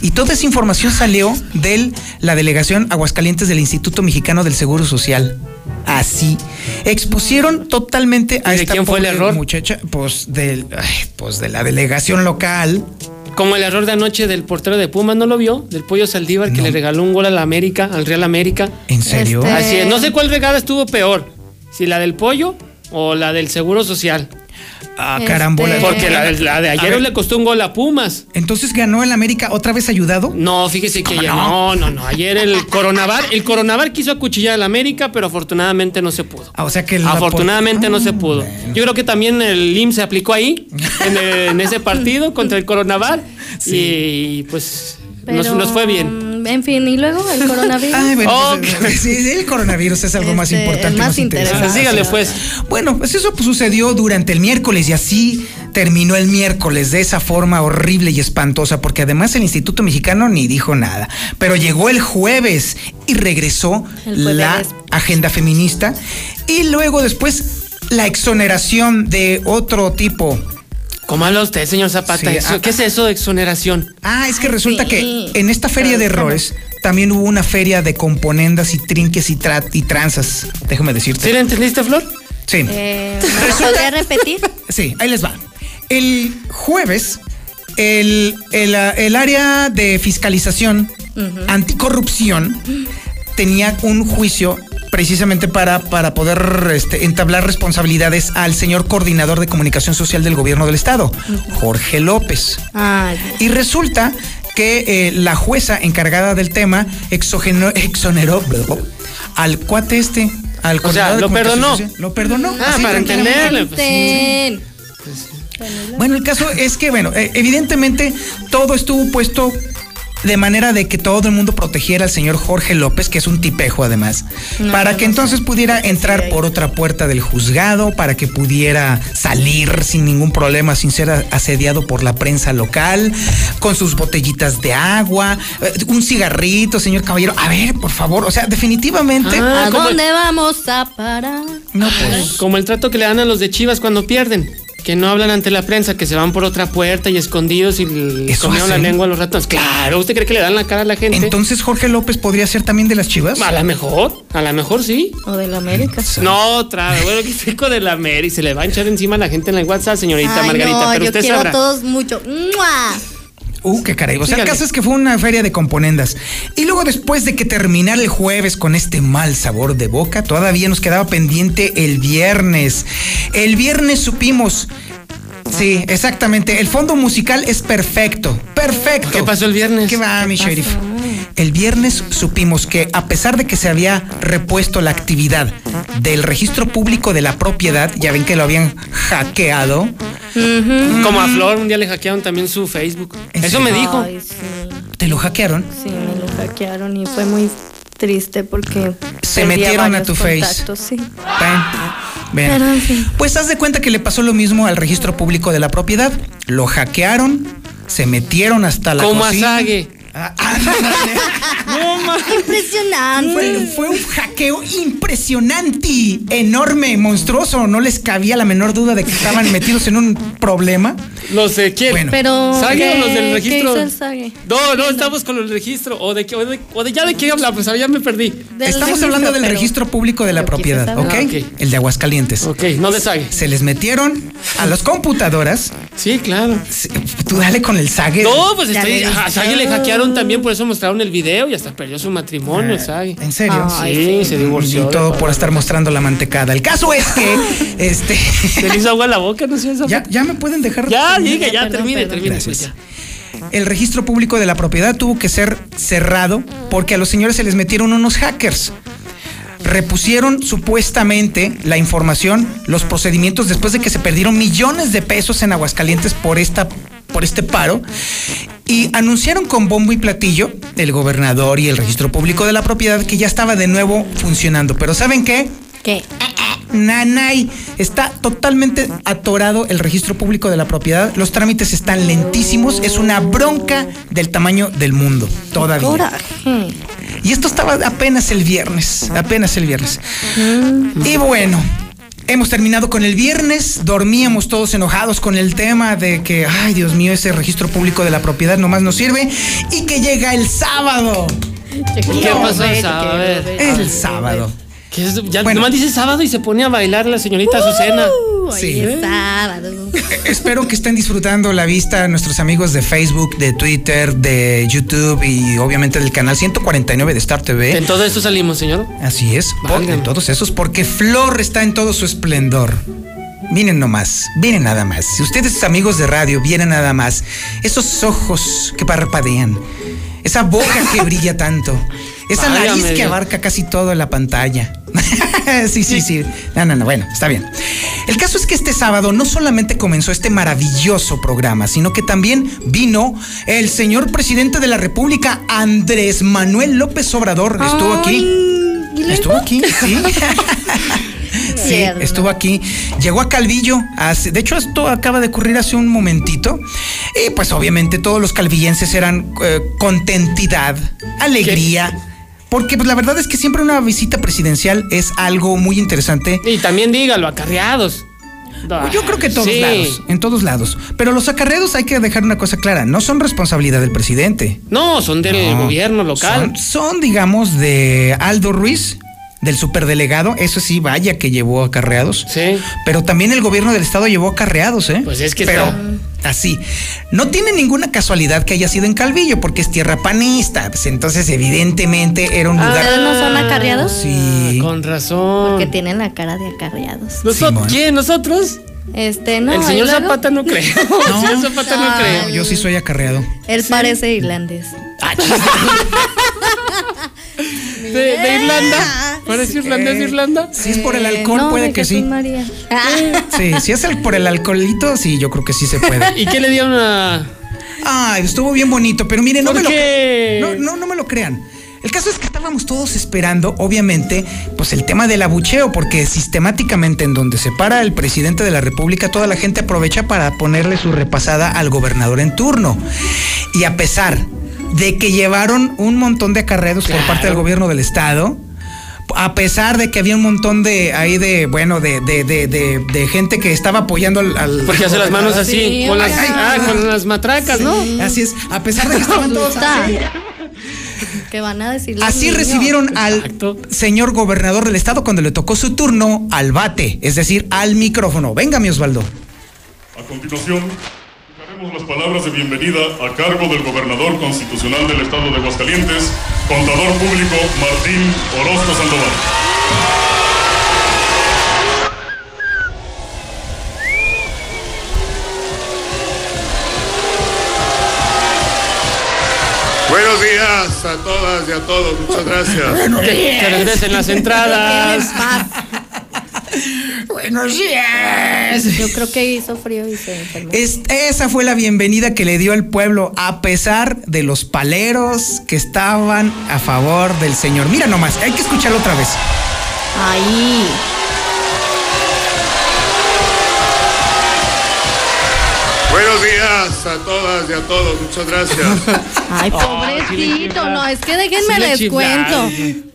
Y toda esa información salió de la delegación Aguascalientes del Instituto Mexicano del Seguro Social. Así. Expusieron totalmente a ¿Y de esta quién fue el error? muchacha, pues del, ay, pues de la delegación local. Como el error de anoche del portero de Pumas, ¿no lo vio? Del pollo Saldívar que le regaló un gol a la América, al Real América. ¿En serio? Este- Así es. No sé cuál regada estuvo peor. Si la del pollo o la del seguro social. Ah, Este- carambola. Porque la, la de ayer le costó un gol a Pumas. Entonces ganó el América otra vez ayudado. No, fíjese que ¿Cómo ya, no, no, no. Ayer el Coronavar, el Coronavar quiso acuchillar al América, pero afortunadamente no se pudo. Ah, o sea que Afortunadamente por- no se Ah, pudo. Yo creo que también el IMSS se aplicó ahí, en, el- en ese partido contra el Coronavar. Y pues nos, nos fue bien. En fin, y luego el coronavirus. Ay, bueno, Ok. pues, sí, el coronavirus es algo más Este, importante. el más interesante. Pues dígale pues. Bueno, pues eso pues, sucedió durante el miércoles y así terminó el miércoles de esa forma horrible y espantosa, porque además el Instituto Mexicano ni dijo nada. Pero llegó el jueves y regresó la agenda feminista y luego después la exoneración de otro tipo. ¿Cómo habla usted, señor Zapata? Sí, ah, ¿Qué es eso de exoneración? Ah, es que resulta Sí. que en esta feria de errores también hubo una feria de componendas y trinques y, tra- y tranzas. Déjame decirte. ¿Sí le entendiste, Flor? Sí. Eh, ¿Me lo podría repetir? Sí, ahí les va. El jueves, el, el, ah, el área de fiscalización anticorrupción tenía un juicio precisamente para, para poder este, entablar responsabilidades al señor coordinador de comunicación social del gobierno del estado, Jorge López. Ay, Y resulta que eh, la jueza encargada del tema exogenó- exoneró al cuate este, al O sea, coordinador de lo comunicación perdonó. social. Lo perdonó. Ah, así para entenderle. pues, sí. Bueno, el caso es que, bueno, eh, evidentemente todo estuvo puesto de manera de que todo el mundo protegiera al señor Jorge López, que es un tipejo además, No, para no, que no entonces pudiera entrar por otra puerta del juzgado, para que pudiera salir sin ningún problema, sin ser asediado por la prensa local, con sus botellitas de agua, eh, un cigarrito, señor caballero. A ver, por favor, o sea, definitivamente... Ah, ¿A dónde vamos a parar? No, pues... Como el trato que le dan a los de Chivas cuando pierden. Que no hablan ante la prensa, que se van por otra puerta y escondidos y le ¿Eso comieron la lengua a los ratones. Claro, ¿usted cree que le dan la cara a la gente? Entonces Jorge López podría ser también de las chivas. a lo mejor, a lo mejor sí. O de la América. No, otra, bueno, que fico de la Mary, se le va a echar encima a la gente en la WhatsApp, señorita Ay, Margarita, no, pero yo usted quiero sabrá. a todos mucho. ¡Mua! Uh, qué caray. O sea, el caso es que fue una feria de componendas. Y luego, después de que terminara el jueves con este mal sabor de boca, todavía nos quedaba pendiente el viernes. El viernes supimos. Sí, exactamente. El fondo musical es perfecto. Perfecto. ¿Qué pasó el viernes? ¿Qué va, mi pasó? sheriff? El viernes supimos que a pesar de que se había repuesto la actividad del registro público de la propiedad, ya ven que lo habían hackeado, Como a Flor, un día le hackearon también su Facebook. ¿En Eso me dijo. Ay, sí. te lo hackearon. Sí, me lo hackearon y fue muy triste porque. Se metieron a tu face. contactos, Sí. Ven, ven. Pero, en fin. Pues haz de cuenta que le pasó lo mismo al registro público de la propiedad. Lo hackearon, se metieron hasta la Como a cocina. Ah. No, ma. Impresionante. Fue, fue un hackeo impresionante, enorme, monstruoso. No les cabía la menor duda de que estaban metidos en un problema. Los de quién? Bueno. Pero. ¿Sague ¿qué, o los del ¿qué registro? hizo el Sague? No, no, estamos con el registro. ¿O de, qué, o de, o de ya de qué hablamos? Ya me perdí. Del Estamos hablando del pero- registro público de la propiedad, saber. ¿ok? Ah, ok. El de Aguascalientes. Ok, no de Sague. Se les metieron a las computadoras. Sí, claro. Tú dale con el Sague. No, pues estoy, le a. Sague le hackearon también, por eso mostraron el video y hasta perdió su matrimonio, Sague. ¿En serio? Ay, Sí, sí. se divorció. Y todo por estar mostrando la mantecada. El caso es que, este, Se le hizo agua a la boca, no sé. ya, ya me pueden dejar. Ya, diga, ya, Perdón, termine, perdón. termine. Pues ya. El registro público de la propiedad tuvo que ser cerrado porque a los señores se les metieron unos hackers. Repusieron supuestamente la información, los procedimientos después de que se perdieron millones de pesos en Aguascalientes por esta por este paro y anunciaron con bombo y platillo el gobernador y el registro público de la propiedad que ya estaba de nuevo funcionando. Pero ¿saben qué? ¿Qué? Nanay, está totalmente atorado el registro público de la propiedad. Los trámites están lentísimos. Es una bronca del tamaño del mundo. Todavía. Coraje. Y esto estaba apenas el viernes. Apenas el viernes. Y bueno. Hemos terminado con el viernes, dormíamos todos enojados con el tema de que, ay Dios mío, ese registro público de la propiedad nomás nos sirve y que llega el sábado. ¿Qué pasó el sábado? El sábado. ¿Qué es? Ya Bueno. nomás dice sábado y se pone a bailar la señorita Azucena. Uh, Sí. Hoy es sábado. Espero que estén disfrutando la vista nuestros amigos de Facebook, de Twitter, de YouTube y obviamente del canal 149 de Star TV. En todo esto salimos, señor. Así es, por- Válgame. en todos esos, porque Flor está en todo su esplendor. Miren nomás, miren nada más. Si ustedes amigos de radio vienen nada más, esos ojos que parpadean, esa boca que brilla tanto, esa Válgame nariz que abarca casi todo en la pantalla. sí, sí, sí. No, no, no, bueno, está bien. El caso es que este sábado no solamente comenzó este maravilloso programa, sino que también vino el señor presidente de la República, Andrés Manuel López Obrador. Estuvo aquí. Estuvo aquí, sí. Sí, estuvo aquí. Llegó a Calvillo. hace- de hecho, esto acaba de ocurrir hace un momentito. Y pues obviamente todos los calvillenses eran eh, contentidad, alegría. Porque pues, la verdad es que siempre una visita presidencial es algo muy interesante. Y también dígalo, acarreados. Yo creo que en todos Sí. lados, en todos lados. Pero los acarreados hay que dejar una cosa clara, no son responsabilidad del presidente. No, son del No, gobierno local. Son, son, digamos, de Aldo Ruiz, del superdelegado. Eso sí, vaya que llevó acarreados. Sí. Pero también el gobierno del estado llevó acarreados, ¿eh? Pues es que Pero está- así. No tiene ninguna casualidad que haya sido en Calvillo, porque es tierra panista. Pues entonces, evidentemente, era un Ah, lugar. ¿Ustedes no son acarreados? Sí. Con razón. Porque tienen la cara de acarreados. ¿Nosotros? ¿Quién? ¿Nosotros? Este, no. el señor. Zapata no creo. El señor Zapata no Ah, creo. Yo sí soy acarreado. Él parece irlandés. ¿De, de Irlanda? ¿Parece irlandés de Irlanda? Si es por el alcohol, no, puede de que sí. María. Sí, si es el, por el alcoholito, sí, yo creo que sí se puede. ¿Y qué le dieron a.? Ay, estuvo bien bonito, pero miren, no ¿Por me qué? lo no, no, no me lo crean. El caso es que estábamos todos esperando, obviamente, pues el tema del abucheo, porque sistemáticamente en donde se para el presidente de la República, toda la gente aprovecha para ponerle su repasada al gobernador en turno. Y a pesar de que llevaron un montón de acarreados por parte del gobierno del estado, a pesar de que había un montón de ahí de, bueno, de, de, de, de, de gente que estaba apoyando al. al Porque hace las manos así, Sí, con, las, ay, ah, ay. con las matracas, ¿no? Así es, a pesar de que estaban todos Está. así. Que van a decir los Así niños. recibieron al señor gobernador del estado cuando le tocó su turno al bate, es decir, al micrófono. Venga, mi Osvaldo. A continuación, escucharemos las palabras de bienvenida a cargo del gobernador constitucional del estado de Aguascalientes, contador público Martín Orozco Sandoval. Buenos días a todas y a todos, muchas gracias. Que, que regresen las entradas. Buenos días. Yo creo que hizo frío y se enfermó. Es- esa fue la bienvenida que le dio el pueblo a pesar de los paleros que estaban a favor del señor. Mira nomás, hay que escucharlo otra vez. Ahí. Buenos días a todas y a todos, muchas gracias. Ay, pobrecito. No, es que déjenme Sí les cuento.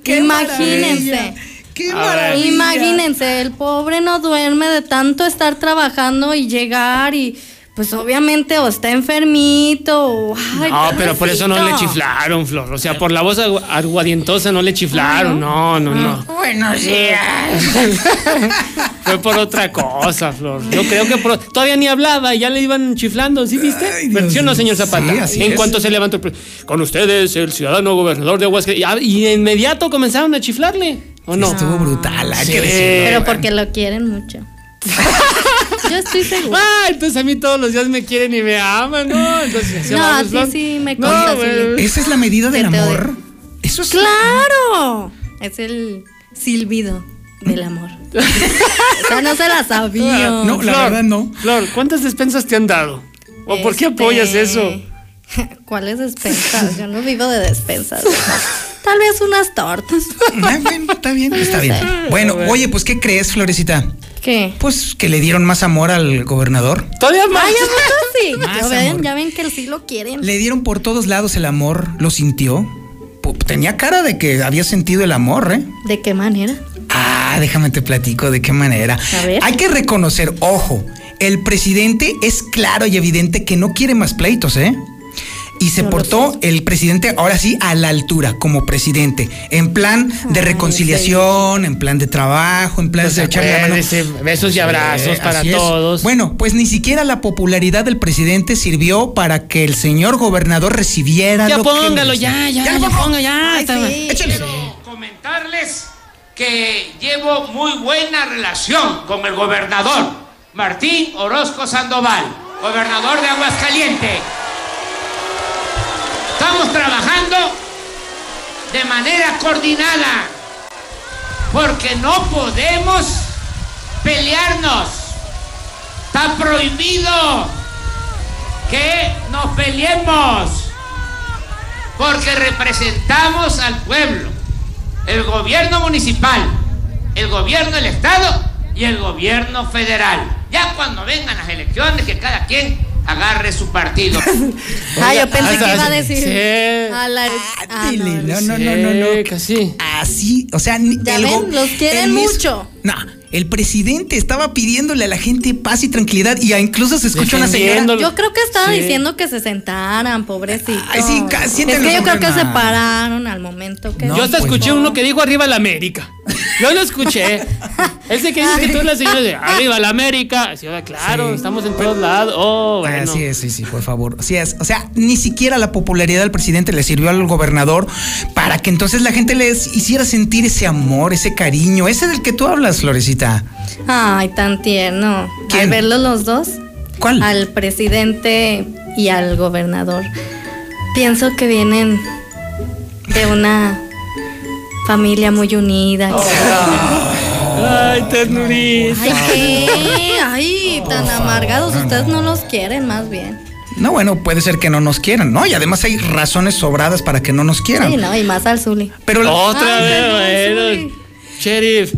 Imagínense. ¡Qué maravilla! Imagínense, el pobre no duerme de tanto estar trabajando y llegar y pues obviamente o está enfermito o ay, No, pero por eso no le chiflaron, Flor. O sea, por la voz agu- aguadientosa no le chiflaron. No, no, no. Buenos días. Fue por otra cosa, Flor. Yo creo que por- todavía ni hablaba y ya le iban chiflando, ¿sí viste? Pero ¿Sí o no, señor Zapata? Sí, así en es. cuanto se levantó con ustedes, el ciudadano gobernador de Aguascalientes. Y, y de inmediato comenzaron a chiflarle, ¿o no? Estuvo brutal, hay Sí. que decirlo. Pero porque lo quieren mucho. Yo estoy segura. Ah, entonces a mí todos los días me quieren y me aman, ¿no? Entonces, No, a ti Flor. sí me No, bueno. Zuli. ¿Esa es la medida del te amor? Eso es. ¡Claro! Es el silbido del amor. Esa no se la sabía. No, la verdad no. Flor, ¿cuántas despensas te han dado? ¿O por qué Este, apoyas eso? ¿Cuáles despensas? Yo no vivo de despensas. Tal vez unas tortas. Ah, bueno, está bien, está bien. Bueno, oye, pues, ¿qué crees, Florecita? ¿Qué? Pues que le dieron más amor al gobernador. Todavía más. Ay, ya sí. Más Ya ven, amor. ya ven que sí lo quieren. Le dieron por todos lados el amor, lo sintió. Tenía cara de que había sentido el amor, ¿eh? ¿De qué manera? Ah, déjame te platico de qué manera. A ver. Hay que reconocer, ojo, el presidente es claro y evidente que no quiere más pleitos, ¿eh? Y se portó el presidente ahora sí a la altura como presidente, en plan de reconciliación, en plan de trabajo, en plan Pues de echarle la mano. besos y abrazos para es. todos. Bueno, pues ni siquiera la popularidad del presidente sirvió para que el señor gobernador recibiera Ya lo que póngalo, merecía. ya, ya, Ya ya, lo pongo. ponga, ya. Ay, está- sí. Échale. comentarles que llevo muy buena relación con el gobernador. Martín Orozco Sandoval, gobernador de Aguascalientes. Estamos trabajando de manera coordinada porque no podemos pelearnos. Está prohibido que nos peleemos porque representamos al pueblo, el gobierno municipal, el gobierno del estado y el gobierno federal. Ya cuando vengan las elecciones, que cada quien agarre su partido. Ah, yo pensé que iba a decir. Sí. a la- ah, Dile, no. no, no, no, no, no. Casi. Así, o sea, ni- Ya el ven, los quieren mucho. No, el presidente estaba pidiéndole a la gente paz y tranquilidad y incluso se escucha una señora. Yo creo que estaba Sí. diciendo que se sentaran, pobrecitos. Ay, sí, es que yo creo que se no. pararon al momento que. Yo hasta escuché uno que dijo arriba la América. Yo lo escuché. Ese que dice que tú la señora de arriba la América. Sí, claro, Sí. estamos en todos lados. Oh, bueno. Así es, sí, sí, por favor. Así es. O sea, ni siquiera la popularidad del presidente le sirvió al gobernador para que entonces la gente les hiciera sentir ese amor, ese cariño, ese del que tú hablas, Florecita. Ay, tan tierno. Al verlos los dos. ¿Cuál? Al presidente y al gobernador. Pienso que vienen de una familia muy unida. Ay, ternurita. Ay, ¿qué? Ay, tan amargados. Ustedes no los quieren, más bien. No, bueno, puede ser que no nos quieran, ¿no? Y además hay razones sobradas para que no nos quieran. Sí, no, y más al Zuli. Pero la- Otra Ay, vez, bueno. Sheriff.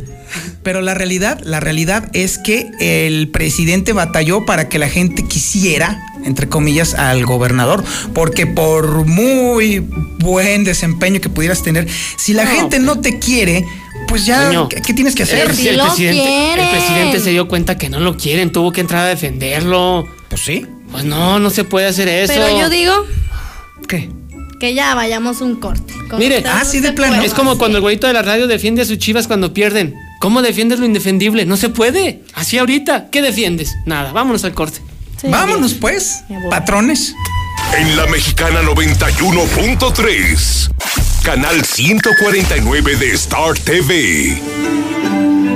Pero la realidad, la realidad es que el presidente batalló para que la gente quisiera, entre comillas, al gobernador, porque por muy buen desempeño que pudieras tener, si la No, gente no te quiere, pues ya, Coño. ¿qué, qué tienes que hacer? presi- el presidente, el presidente se dio cuenta que no lo quieren, tuvo que entrar a defenderlo. Pues sí. Pues no, no se puede hacer eso. Pero yo digo. ¿Qué? Que ya vayamos un corte. Con Mire, ustedes no se puede. Es como cuando el güeyito de la radio defiende a sus chivas cuando pierden. ¿Cómo defiendes lo indefendible? No se puede. Así ahorita. ¿Qué defiendes? Nada, vámonos al corte. Vámonos pues, patrones. En la mexicana 91.3, canal 149 de Star TV.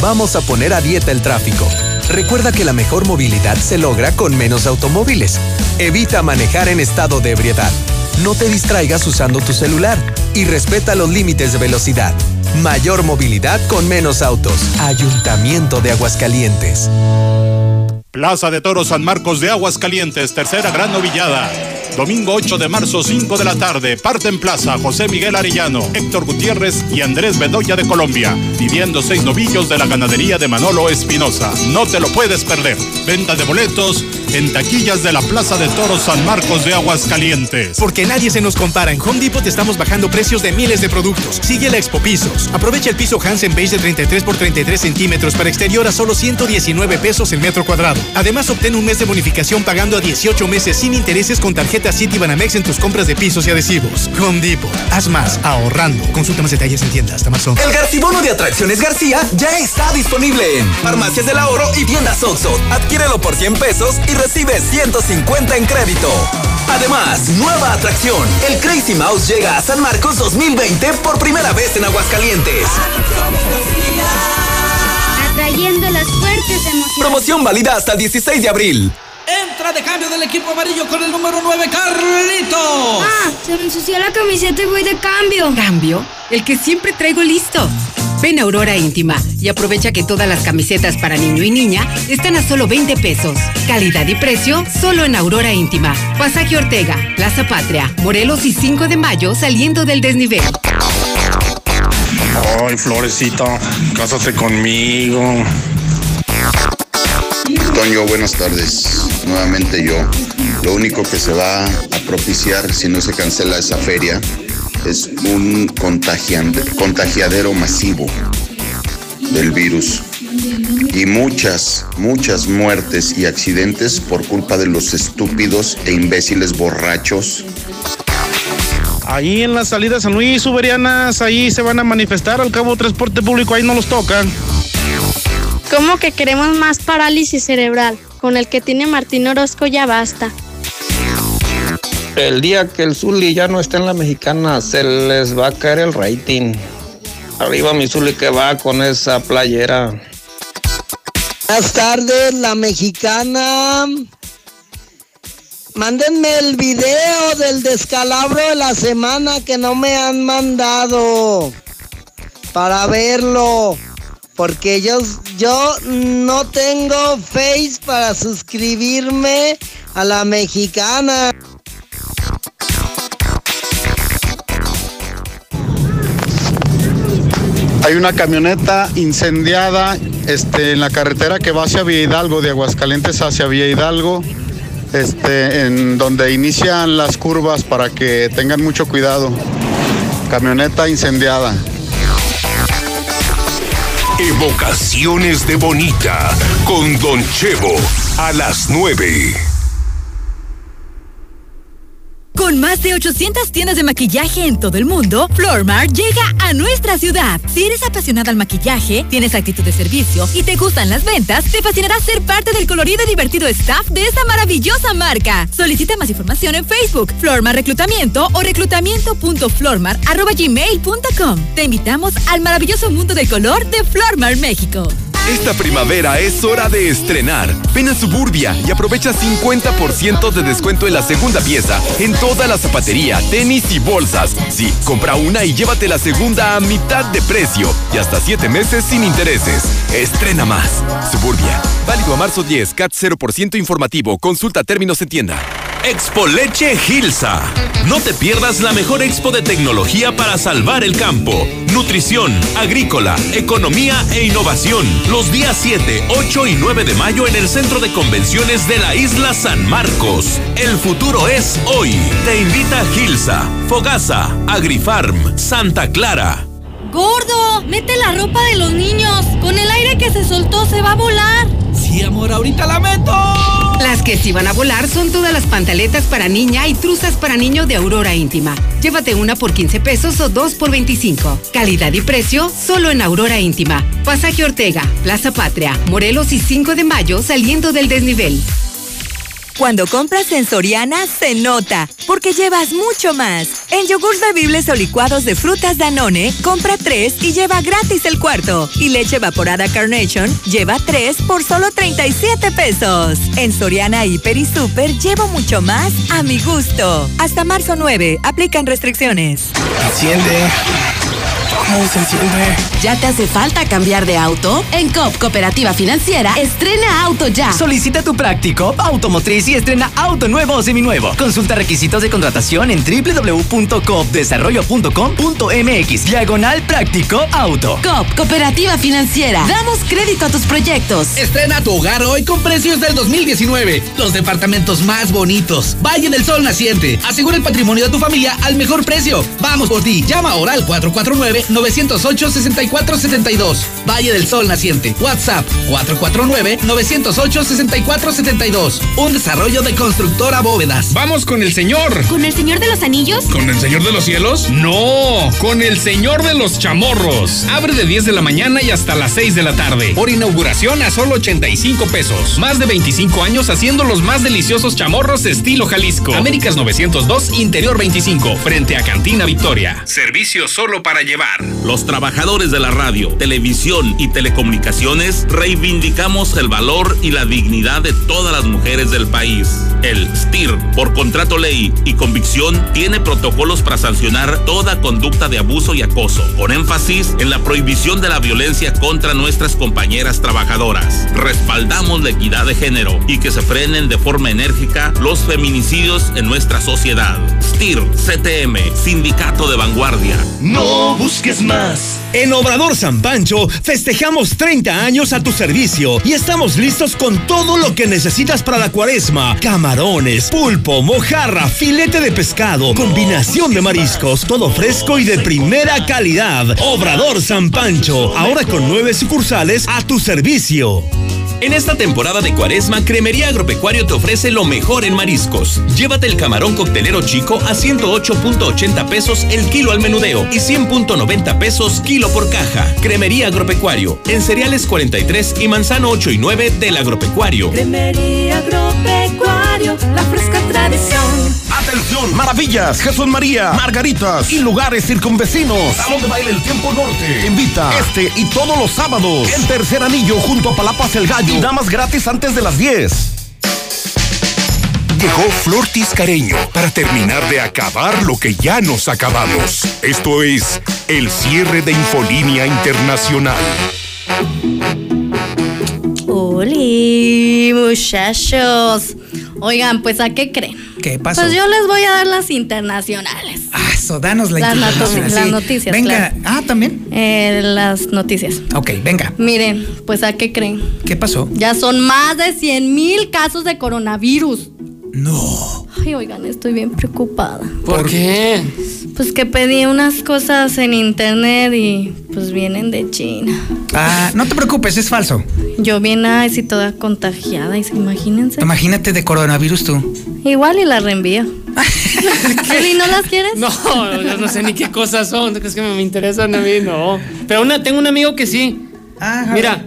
Vamos a poner a dieta el tráfico. Recuerda que la mejor movilidad se logra con menos automóviles. Evita manejar en estado de ebriedad. No te distraigas usando tu celular y respeta los límites de velocidad. Mayor movilidad con menos autos. Ayuntamiento de Aguascalientes. Plaza de Toros San Marcos de Aguas Calientes, tercera gran novillada. Domingo 8 de marzo, 5 de la tarde. Parte en plaza José Miguel Arellano, Héctor Gutiérrez y Andrés Bedoya de Colombia. Viviendo seis novillos de la ganadería de Manolo Espinosa. No te lo puedes perder. Venta de boletos en taquillas de la Plaza de Toros San Marcos de Aguas Calientes. Porque nadie se nos compara. En Home Depot estamos bajando precios de miles de productos. Sigue la Expo Pisos. Aprovecha el piso Hansen Beige de 33 por 33 centímetros para exterior a solo 119 pesos el metro cuadrado. Además, obtén un mes de bonificación pagando a 18 meses sin intereses con tarjeta City Banamex en tus compras de pisos y adhesivos. Home Depot. Haz más ahorrando. Consulta más detalles en tiendas. Hasta marzo. El Garcibono de Atracciones García ya está disponible en Farmacias del Ahorro y tiendas Oxxo. Adquiérelo por 100 pesos y recibe 150 en crédito. Además, nueva atracción. El Crazy Mouse llega a San Marcos 2020 por primera vez en Aguascalientes. Atrayendo las fuertes emociones. Promoción válida hasta el 16 de abril. Entra de cambio del equipo amarillo con el número 9, Carlito. Ah, se me ensució la camiseta y voy de cambio. ¿Cambio? El que siempre traigo listo. Ven a Aurora Íntima y aprovecha que todas las camisetas para niño y niña están a solo 20 pesos. Calidad y precio solo en Aurora Íntima. Pasaje Ortega, Plaza Patria, Morelos y 5 de mayo saliendo del desnivel. Ay, Florecita, cásate conmigo. Toño, buenas tardes. Nuevamente yo. Lo único que se va a propiciar si no se cancela esa feria es un contagiadero masivo del virus. y muchas, muchas muertes y accidentes por culpa de los estúpidos e imbéciles borrachos. Ahí en la salida San Luis, Uberianas, ahí se van a manifestar, al cabo transporte público ahí no los tocan. ¿Cómo que queremos más parálisis cerebral? Con el que tiene Martín Orozco ya basta. El día que el Zuli ya no esté en la mexicana, se les va a caer el rating. Arriba mi Zuli que va con esa playera. Buenas tardes, la mexicana. Mándenme el video del descalabro de la semana que no me han mandado para verlo. Porque yo, yo no tengo face para suscribirme a la mexicana. Hay una camioneta incendiada este, en la carretera que va hacia Villa Hidalgo, de Aguascalientes hacia Villa Hidalgo, este, en donde inician las curvas para que tengan mucho cuidado. Camioneta incendiada. Evocaciones de Bonita con Don Chevo a las 9. Con más de 800 tiendas de maquillaje en todo el mundo, Flormar llega a nuestra ciudad. Si eres apasionada al maquillaje, tienes actitud de servicio y te gustan las ventas, te fascinará ser parte del colorido y divertido staff de esta maravillosa marca. Solicita más información en Facebook, Flormar Reclutamiento o reclutamiento.flormar.gmail.com. Te invitamos al maravilloso mundo del color de Flormar México. Esta primavera es hora de estrenar. Ven a Suburbia y aprovecha 50% de descuento en la segunda pieza en toda la zapatería, tenis y bolsas. Sí, compra una y llévate la segunda a mitad de precio y hasta 7 meses sin intereses. Estrena más. Suburbia. Válido a marzo 10, CAT 0% informativo. Consulta términos en tienda. Expo Leche Gilsa. No te pierdas la mejor expo de tecnología para salvar el campo. Nutrición, agrícola, economía e innovación. Los días 7, 8 y 9 de mayo en el Centro de Convenciones de la Isla San Marcos. El futuro es hoy. Te invita Gilsa, Fogasa, Agrifarm, Santa Clara. Gordo, mete la ropa de los niños. Con el aire que se soltó se va a volar. Sí, amor, ahorita la meto. Las que sí van a volar son todas las pantaletas para niña y truzas para niño de Aurora Íntima. Llévate una por 15 pesos o dos por 25. Calidad y precio solo en Aurora Íntima. Pasaje Ortega, Plaza Patria, Morelos y 5 de mayo saliendo del desnivel. Cuando compras en Soriana se nota, porque llevas mucho más. En yogurts bebibles o licuados de frutas Danone, compra tres y lleva gratis el cuarto. Y leche evaporada Carnation, lleva tres por solo 37 pesos. En Soriana Hiper y Super llevo mucho más a mi gusto. Hasta marzo 9, aplican restricciones. Enciende. ¿Cómo se enciende? ¿Ya te hace falta cambiar de auto? En COP Cooperativa Financiera, estrena auto ya. Solicita tu práctico automotriz y estrena auto nuevo o seminuevo. Consulta requisitos de contratación en www.coopdesarrollo.com.mx. Diagonal práctico auto. COP Cooperativa Financiera. Damos crédito a tus proyectos. Estrena tu hogar hoy con precios del 2019. Los departamentos más bonitos. Valle del Sol Naciente. Asegura el patrimonio de tu familia al mejor precio. Vamos por ti. Llama ahora al 449-908-6472. Valle del Sol Naciente. WhatsApp 449-908-6472. Un desarrollo de constructora bóvedas. Vamos con el señor. ¿Con el señor de los anillos? ¿Con el señor de los cielos? No, con el señor de los chamorros. Abre de 10 de la mañana y hasta las 6 de la tarde. Por inauguración a solo 85 pesos. Más de 25 años haciendo los más deliciosos chamorros estilo Jalisco. Américas 902, Interior 25, frente a Cantina Victoria. Servicio solo para llevar. Los trabajadores de la radio, televisión y telecomunicaciones reivindicamos el valor y la dignidad de todas las mujeres del país. El STIR, por contrato ley y convicción, tiene protocolos para sancionar toda conducta de abuso y acoso, con énfasis en la prohibición de la violencia contra nuestras compañeras trabajadoras. Respaldamos la equidad de género y que se frenen de forma enérgica los feminicidios en nuestra sociedad. STIR, CTM, Sindicato de Vanguardia. No busques es más. En Obrador San Pancho festejamos 30 años a tu servicio y estamos listos con todo lo que necesitas para la cuaresma. Camarones, pulpo, mojarra, filete de pescado, combinación de mariscos, todo fresco y de primera calidad. Obrador San Pancho, ahora con nueve sucursales a tu servicio. En esta temporada de cuaresma, Cremería Agropecuario te ofrece lo mejor en mariscos. Llévate el camarón coctelero chico a 108.80 pesos el kilo al menudeo y 100.90 pesos kilo por caja. Cremería Agropecuario, en cereales 43 y manzano 8 y 9 del Agropecuario. Cremería Agropecuario, la fresca tradición. Atención, maravillas, Jesús María, Margaritas y lugares circunvecinos. Salón de baile El Tiempo Norte. Invita este y todos los sábados. El tercer anillo junto a Palapas El Gallo. Y damas gratis antes de las 10. Llegó Flor Tiscareño para terminar de acabar lo que ya nos acabamos. Esto es el cierre de Infolínea Internacional. Hola, muchachos. Oigan, pues ¿a qué creen? ¿Qué pasó? Pues yo les voy a dar las internacionales. Ah, eso, danos la Las noto- las sí. noticias, Venga, claro. ah, también. Eh, las noticias. Ok, venga. Miren, pues ¿a qué creen? ¿Qué pasó? Ya son más de 100 mil casos de coronavirus. No. Ay, oigan, estoy bien preocupada. ¿Por, qué? Pues que pedí unas cosas en internet y pues vienen de China. Ah, no te preocupes, es falso. Yo bien así toda contagiada, y se- imagínense. Imagínate de coronavirus tú. Igual y las reenvío. ¿Y no las quieres? No, yo no sé ni qué cosas son. ¿Tú crees que me interesan a mí? No. Pero una, tengo un amigo que sí. Mira.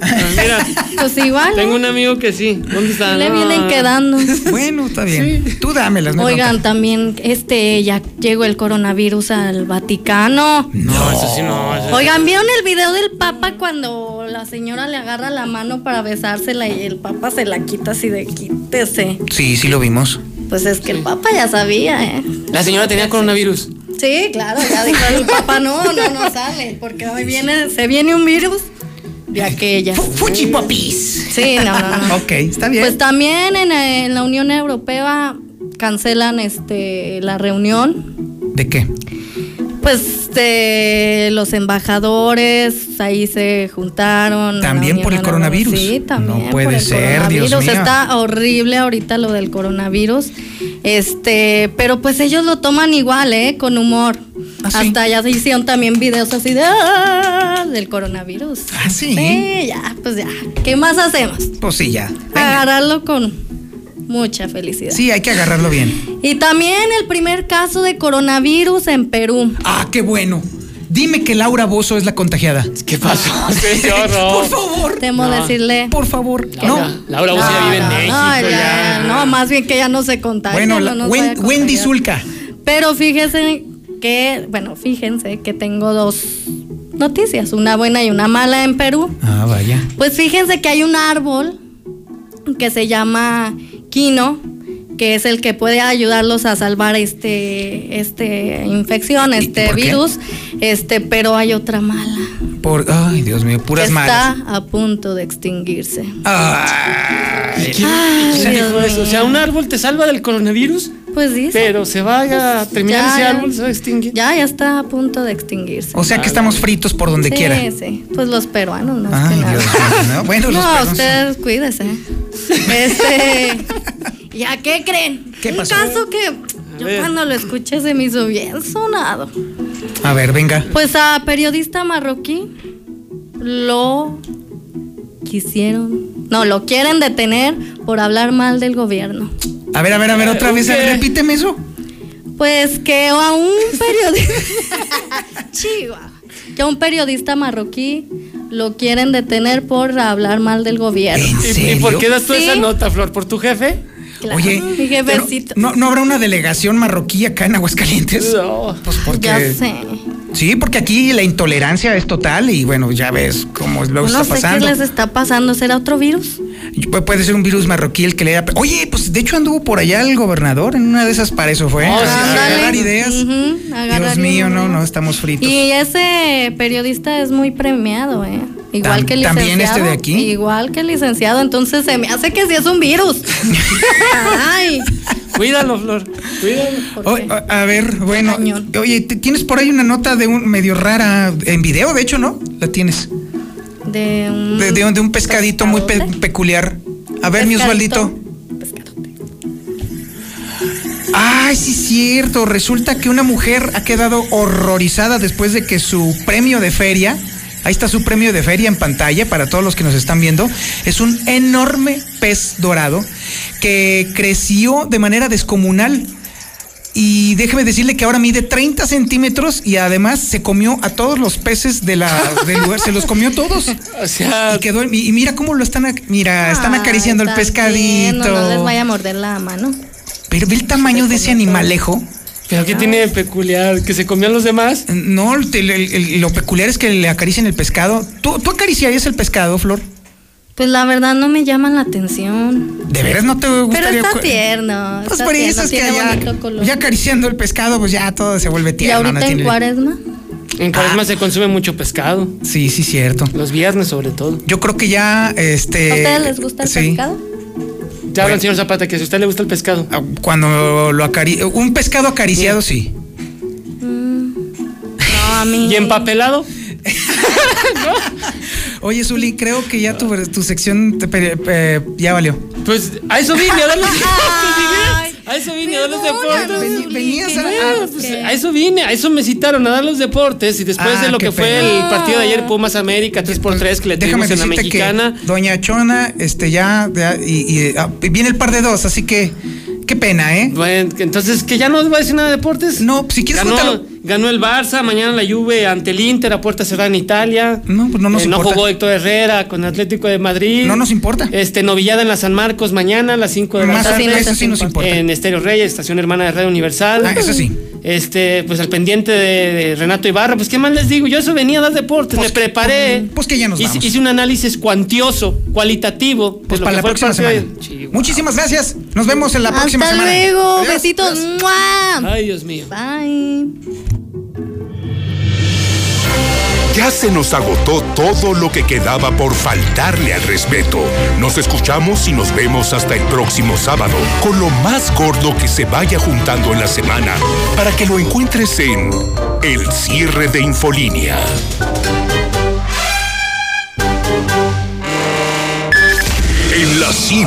Mira. Pues igual. Tengo un amigo que sí. ¿Dónde está? Le vienen quedando. Bueno, está bien. Tú dámelas, no Oigan, bronca. también este ya llegó el coronavirus al Vaticano. No, eso sí no. eso- Oigan, ¿vieron el video del Papa cuando la señora le agarra la mano para besársela y el Papa se la quita así de quítese? Sí, sí lo vimos. Pues es que el Papa ya sabía, ¿eh? La señora tenía coronavirus. Sí, claro, ya dijo el Papa, no, no, no sale, porque hoy viene, se viene un virus de aquella. Fuchi popis. Sí, no, no, no. Ok, está bien. Pues también en, en la Unión Europea cancelan este la reunión. ¿De qué? Pues de los embajadores ahí se juntaron. También por el coronavirus. Sí, también. No puede por el ser, Dios mío. Está horrible ahorita lo del coronavirus. Este, pero pues ellos lo toman igual, ¿eh? Con humor. ¿Ah, Hasta ya se hicieron también videos así de "Ah", del coronavirus. Ah, sí. Sí, ya, pues ya. ¿Qué más hacemos? Pues sí, ya. Agarrarlo con mucha felicidad. Sí, hay que agarrarlo bien. Y también el primer caso de coronavirus en Perú. Ah, qué bueno. Dime que Laura Bozo es la contagiada. ¿Qué pasó, señor? No. Por favor. Temo No. decirle. Por favor. Laura, Laura Bozo ya vive en no, México. No, ya, ya. no, más bien que ya no se contagia. Bueno, no la- Wen- Wendy. Zulka. Pero fíjense que, bueno, fíjense que tengo dos noticias, una buena y una mala en Perú. Ah, vaya. Pues fíjense que hay un árbol que se llama quino, que es el que puede ayudarlos a salvar este, este infección, este qué? virus. Este, pero hay otra mala. Por, ay, Dios mío, puras que malas. está a punto de extinguirse. Ay, ¿Quién, Ay, quién Dios dijo eso? O sea, un árbol te salva del coronavirus, Pues dice. pero se va a terminar Ya, ese árbol, se va a extinguir. Ya, ya está a punto de extinguirse. O sea que estamos fritos por donde sí, quiera. Sí, pues los peruanos, no Ay, que nada. Dios mío, ¿no? Bueno, los no, peruanos- ustedes cuídese. Este, ¿ya qué creen? ¿Qué pasó? Un caso que yo cuando lo escuché se me hizo bien sonado. A ver, venga. Pues a periodista marroquí lo quisieron, no, lo quieren detener por hablar mal del gobierno. A ver, a ver, a ver, otra vez, a ver, repíteme eso. Pues que a un periodista. Chihuahua. Que a un periodista marroquí lo quieren detener por hablar mal del gobierno. ¿Y, y por qué das tú Sí. esa nota, Flor? ¿Por tu jefe? Claro, Oye. ¿No, ¿No habrá una delegación marroquí acá en Aguascalientes? No. Pues porque. Ya sé. Sí, porque aquí la intolerancia es total y bueno, ya ves cómo luego no está sé pasando. qué les está pasando. ¿Será otro virus? Pu- Puede ser un virus marroquí el que le haya. Oye, pues de hecho anduvo por allá el gobernador en una de esas para eso fue. Oh, sí, a sí. agarrar ideas. Ujú, agarrar Dios mío, no, no, estamos fritos. Y ese periodista es muy premiado, ¿eh? Igual Tam- que el licenciado. ¿también este de aquí? Igual que el licenciado. Entonces se me hace que sí es un virus. Ay. Cuídalo, Flor. Cuídalo. O- a, ver, bueno. Oye, tienes por ahí una nota de un medio rara en video, de hecho, ¿no? La tienes. De un. De, de un- de un pescadito muy pe- peculiar. A ver, mi. Osvaldito. Ay, sí, es cierto. Resulta que una mujer ha quedado horrorizada después de que su premio de feria, ahí está su premio de feria en pantalla para todos los que nos están viendo, es un enorme pez dorado que creció de manera descomunal. Y déjeme decirle que ahora mide 30 centímetros y además se comió a todos los peces de la, del lugar, se los comió todos. O sea. Y quedó, y, y mira cómo lo están, mira, están Ay, acariciando el pescadito. No les vaya a morder la mano. Pero ve el tamaño de ese animalejo. ¿Pero qué tiene de peculiar? ¿Que se comían los demás? No, el- el- el- lo peculiar es que le acarician el pescado. ¿Tú, tú acariciarías el pescado, Flor? Pues la verdad no me llaman la atención. ¿De veras no te Pero gustaría? está cu- tierno. Pues está por eso es que ya, ya acariciando el pescado, pues ya todo se vuelve ¿Y tierno. ahorita ¿no? en Tiene- cuaresma? En Cuaresma se consume mucho pescado. Sí, sí, cierto. Los viernes, sobre todo. Yo creo que ya, este... ¿A ustedes les gusta el sí. pescado? Ya el señor Zapata que si a usted le gusta el pescado. Cuando lo acari... Un pescado acariciado, sí. No, a mí. ¿Y empapelado? Oye, Zuli, creo que ya tu, tu sección te ya valió. Pues a eso vine, a dar los deportes, vine. A eso vine, a dar los deportes. Venías a... Ah, pues, a eso vine, a eso me citaron, a dar los deportes. Y después Ah, de lo que fue pena. el partido de ayer, Pumas América, 3x3, que le Déjame tuvimos en la mexicana. que Doña Chona, este ya, ya- y, y, ah, viene el par de dos, así que qué pena, ¿eh? Bueno, entonces, ¿que ya no va a decir nada de deportes? No, si quieres cuéntalo. Ganó el Barça, mañana la Juve ante el Inter a puerta cerrada en Italia. No, pues no nos Eh, no importa. jugó Héctor Herrera con Atlético de Madrid. No nos importa. Este, novillada en la San Marcos mañana a las 5 de la Más- tarde. eso sí nos importa. En Estéreo Reyes, estación hermana de Radio Universal. Ah, eso sí. Este, pues al pendiente de, de Renato Ibarra. Pues, ¿qué más les digo? Yo eso venía a dar deportes, me preparé. Pues que ya nos hice, vamos. hice un análisis cuantioso, cualitativo. Pues para la próxima semana. Muchísimas gracias. Nos vemos en la próxima Hasta semana. luego. Adiós. Besitos. ¡Mua! Ay, Dios mío. Bye. Ya se nos agotó todo lo que quedaba por faltarle al respeto. Nos escuchamos y nos vemos hasta el próximo sábado con lo más gordo que se vaya juntando en la semana para que lo encuentres en El cierre de Infolínea. En la cima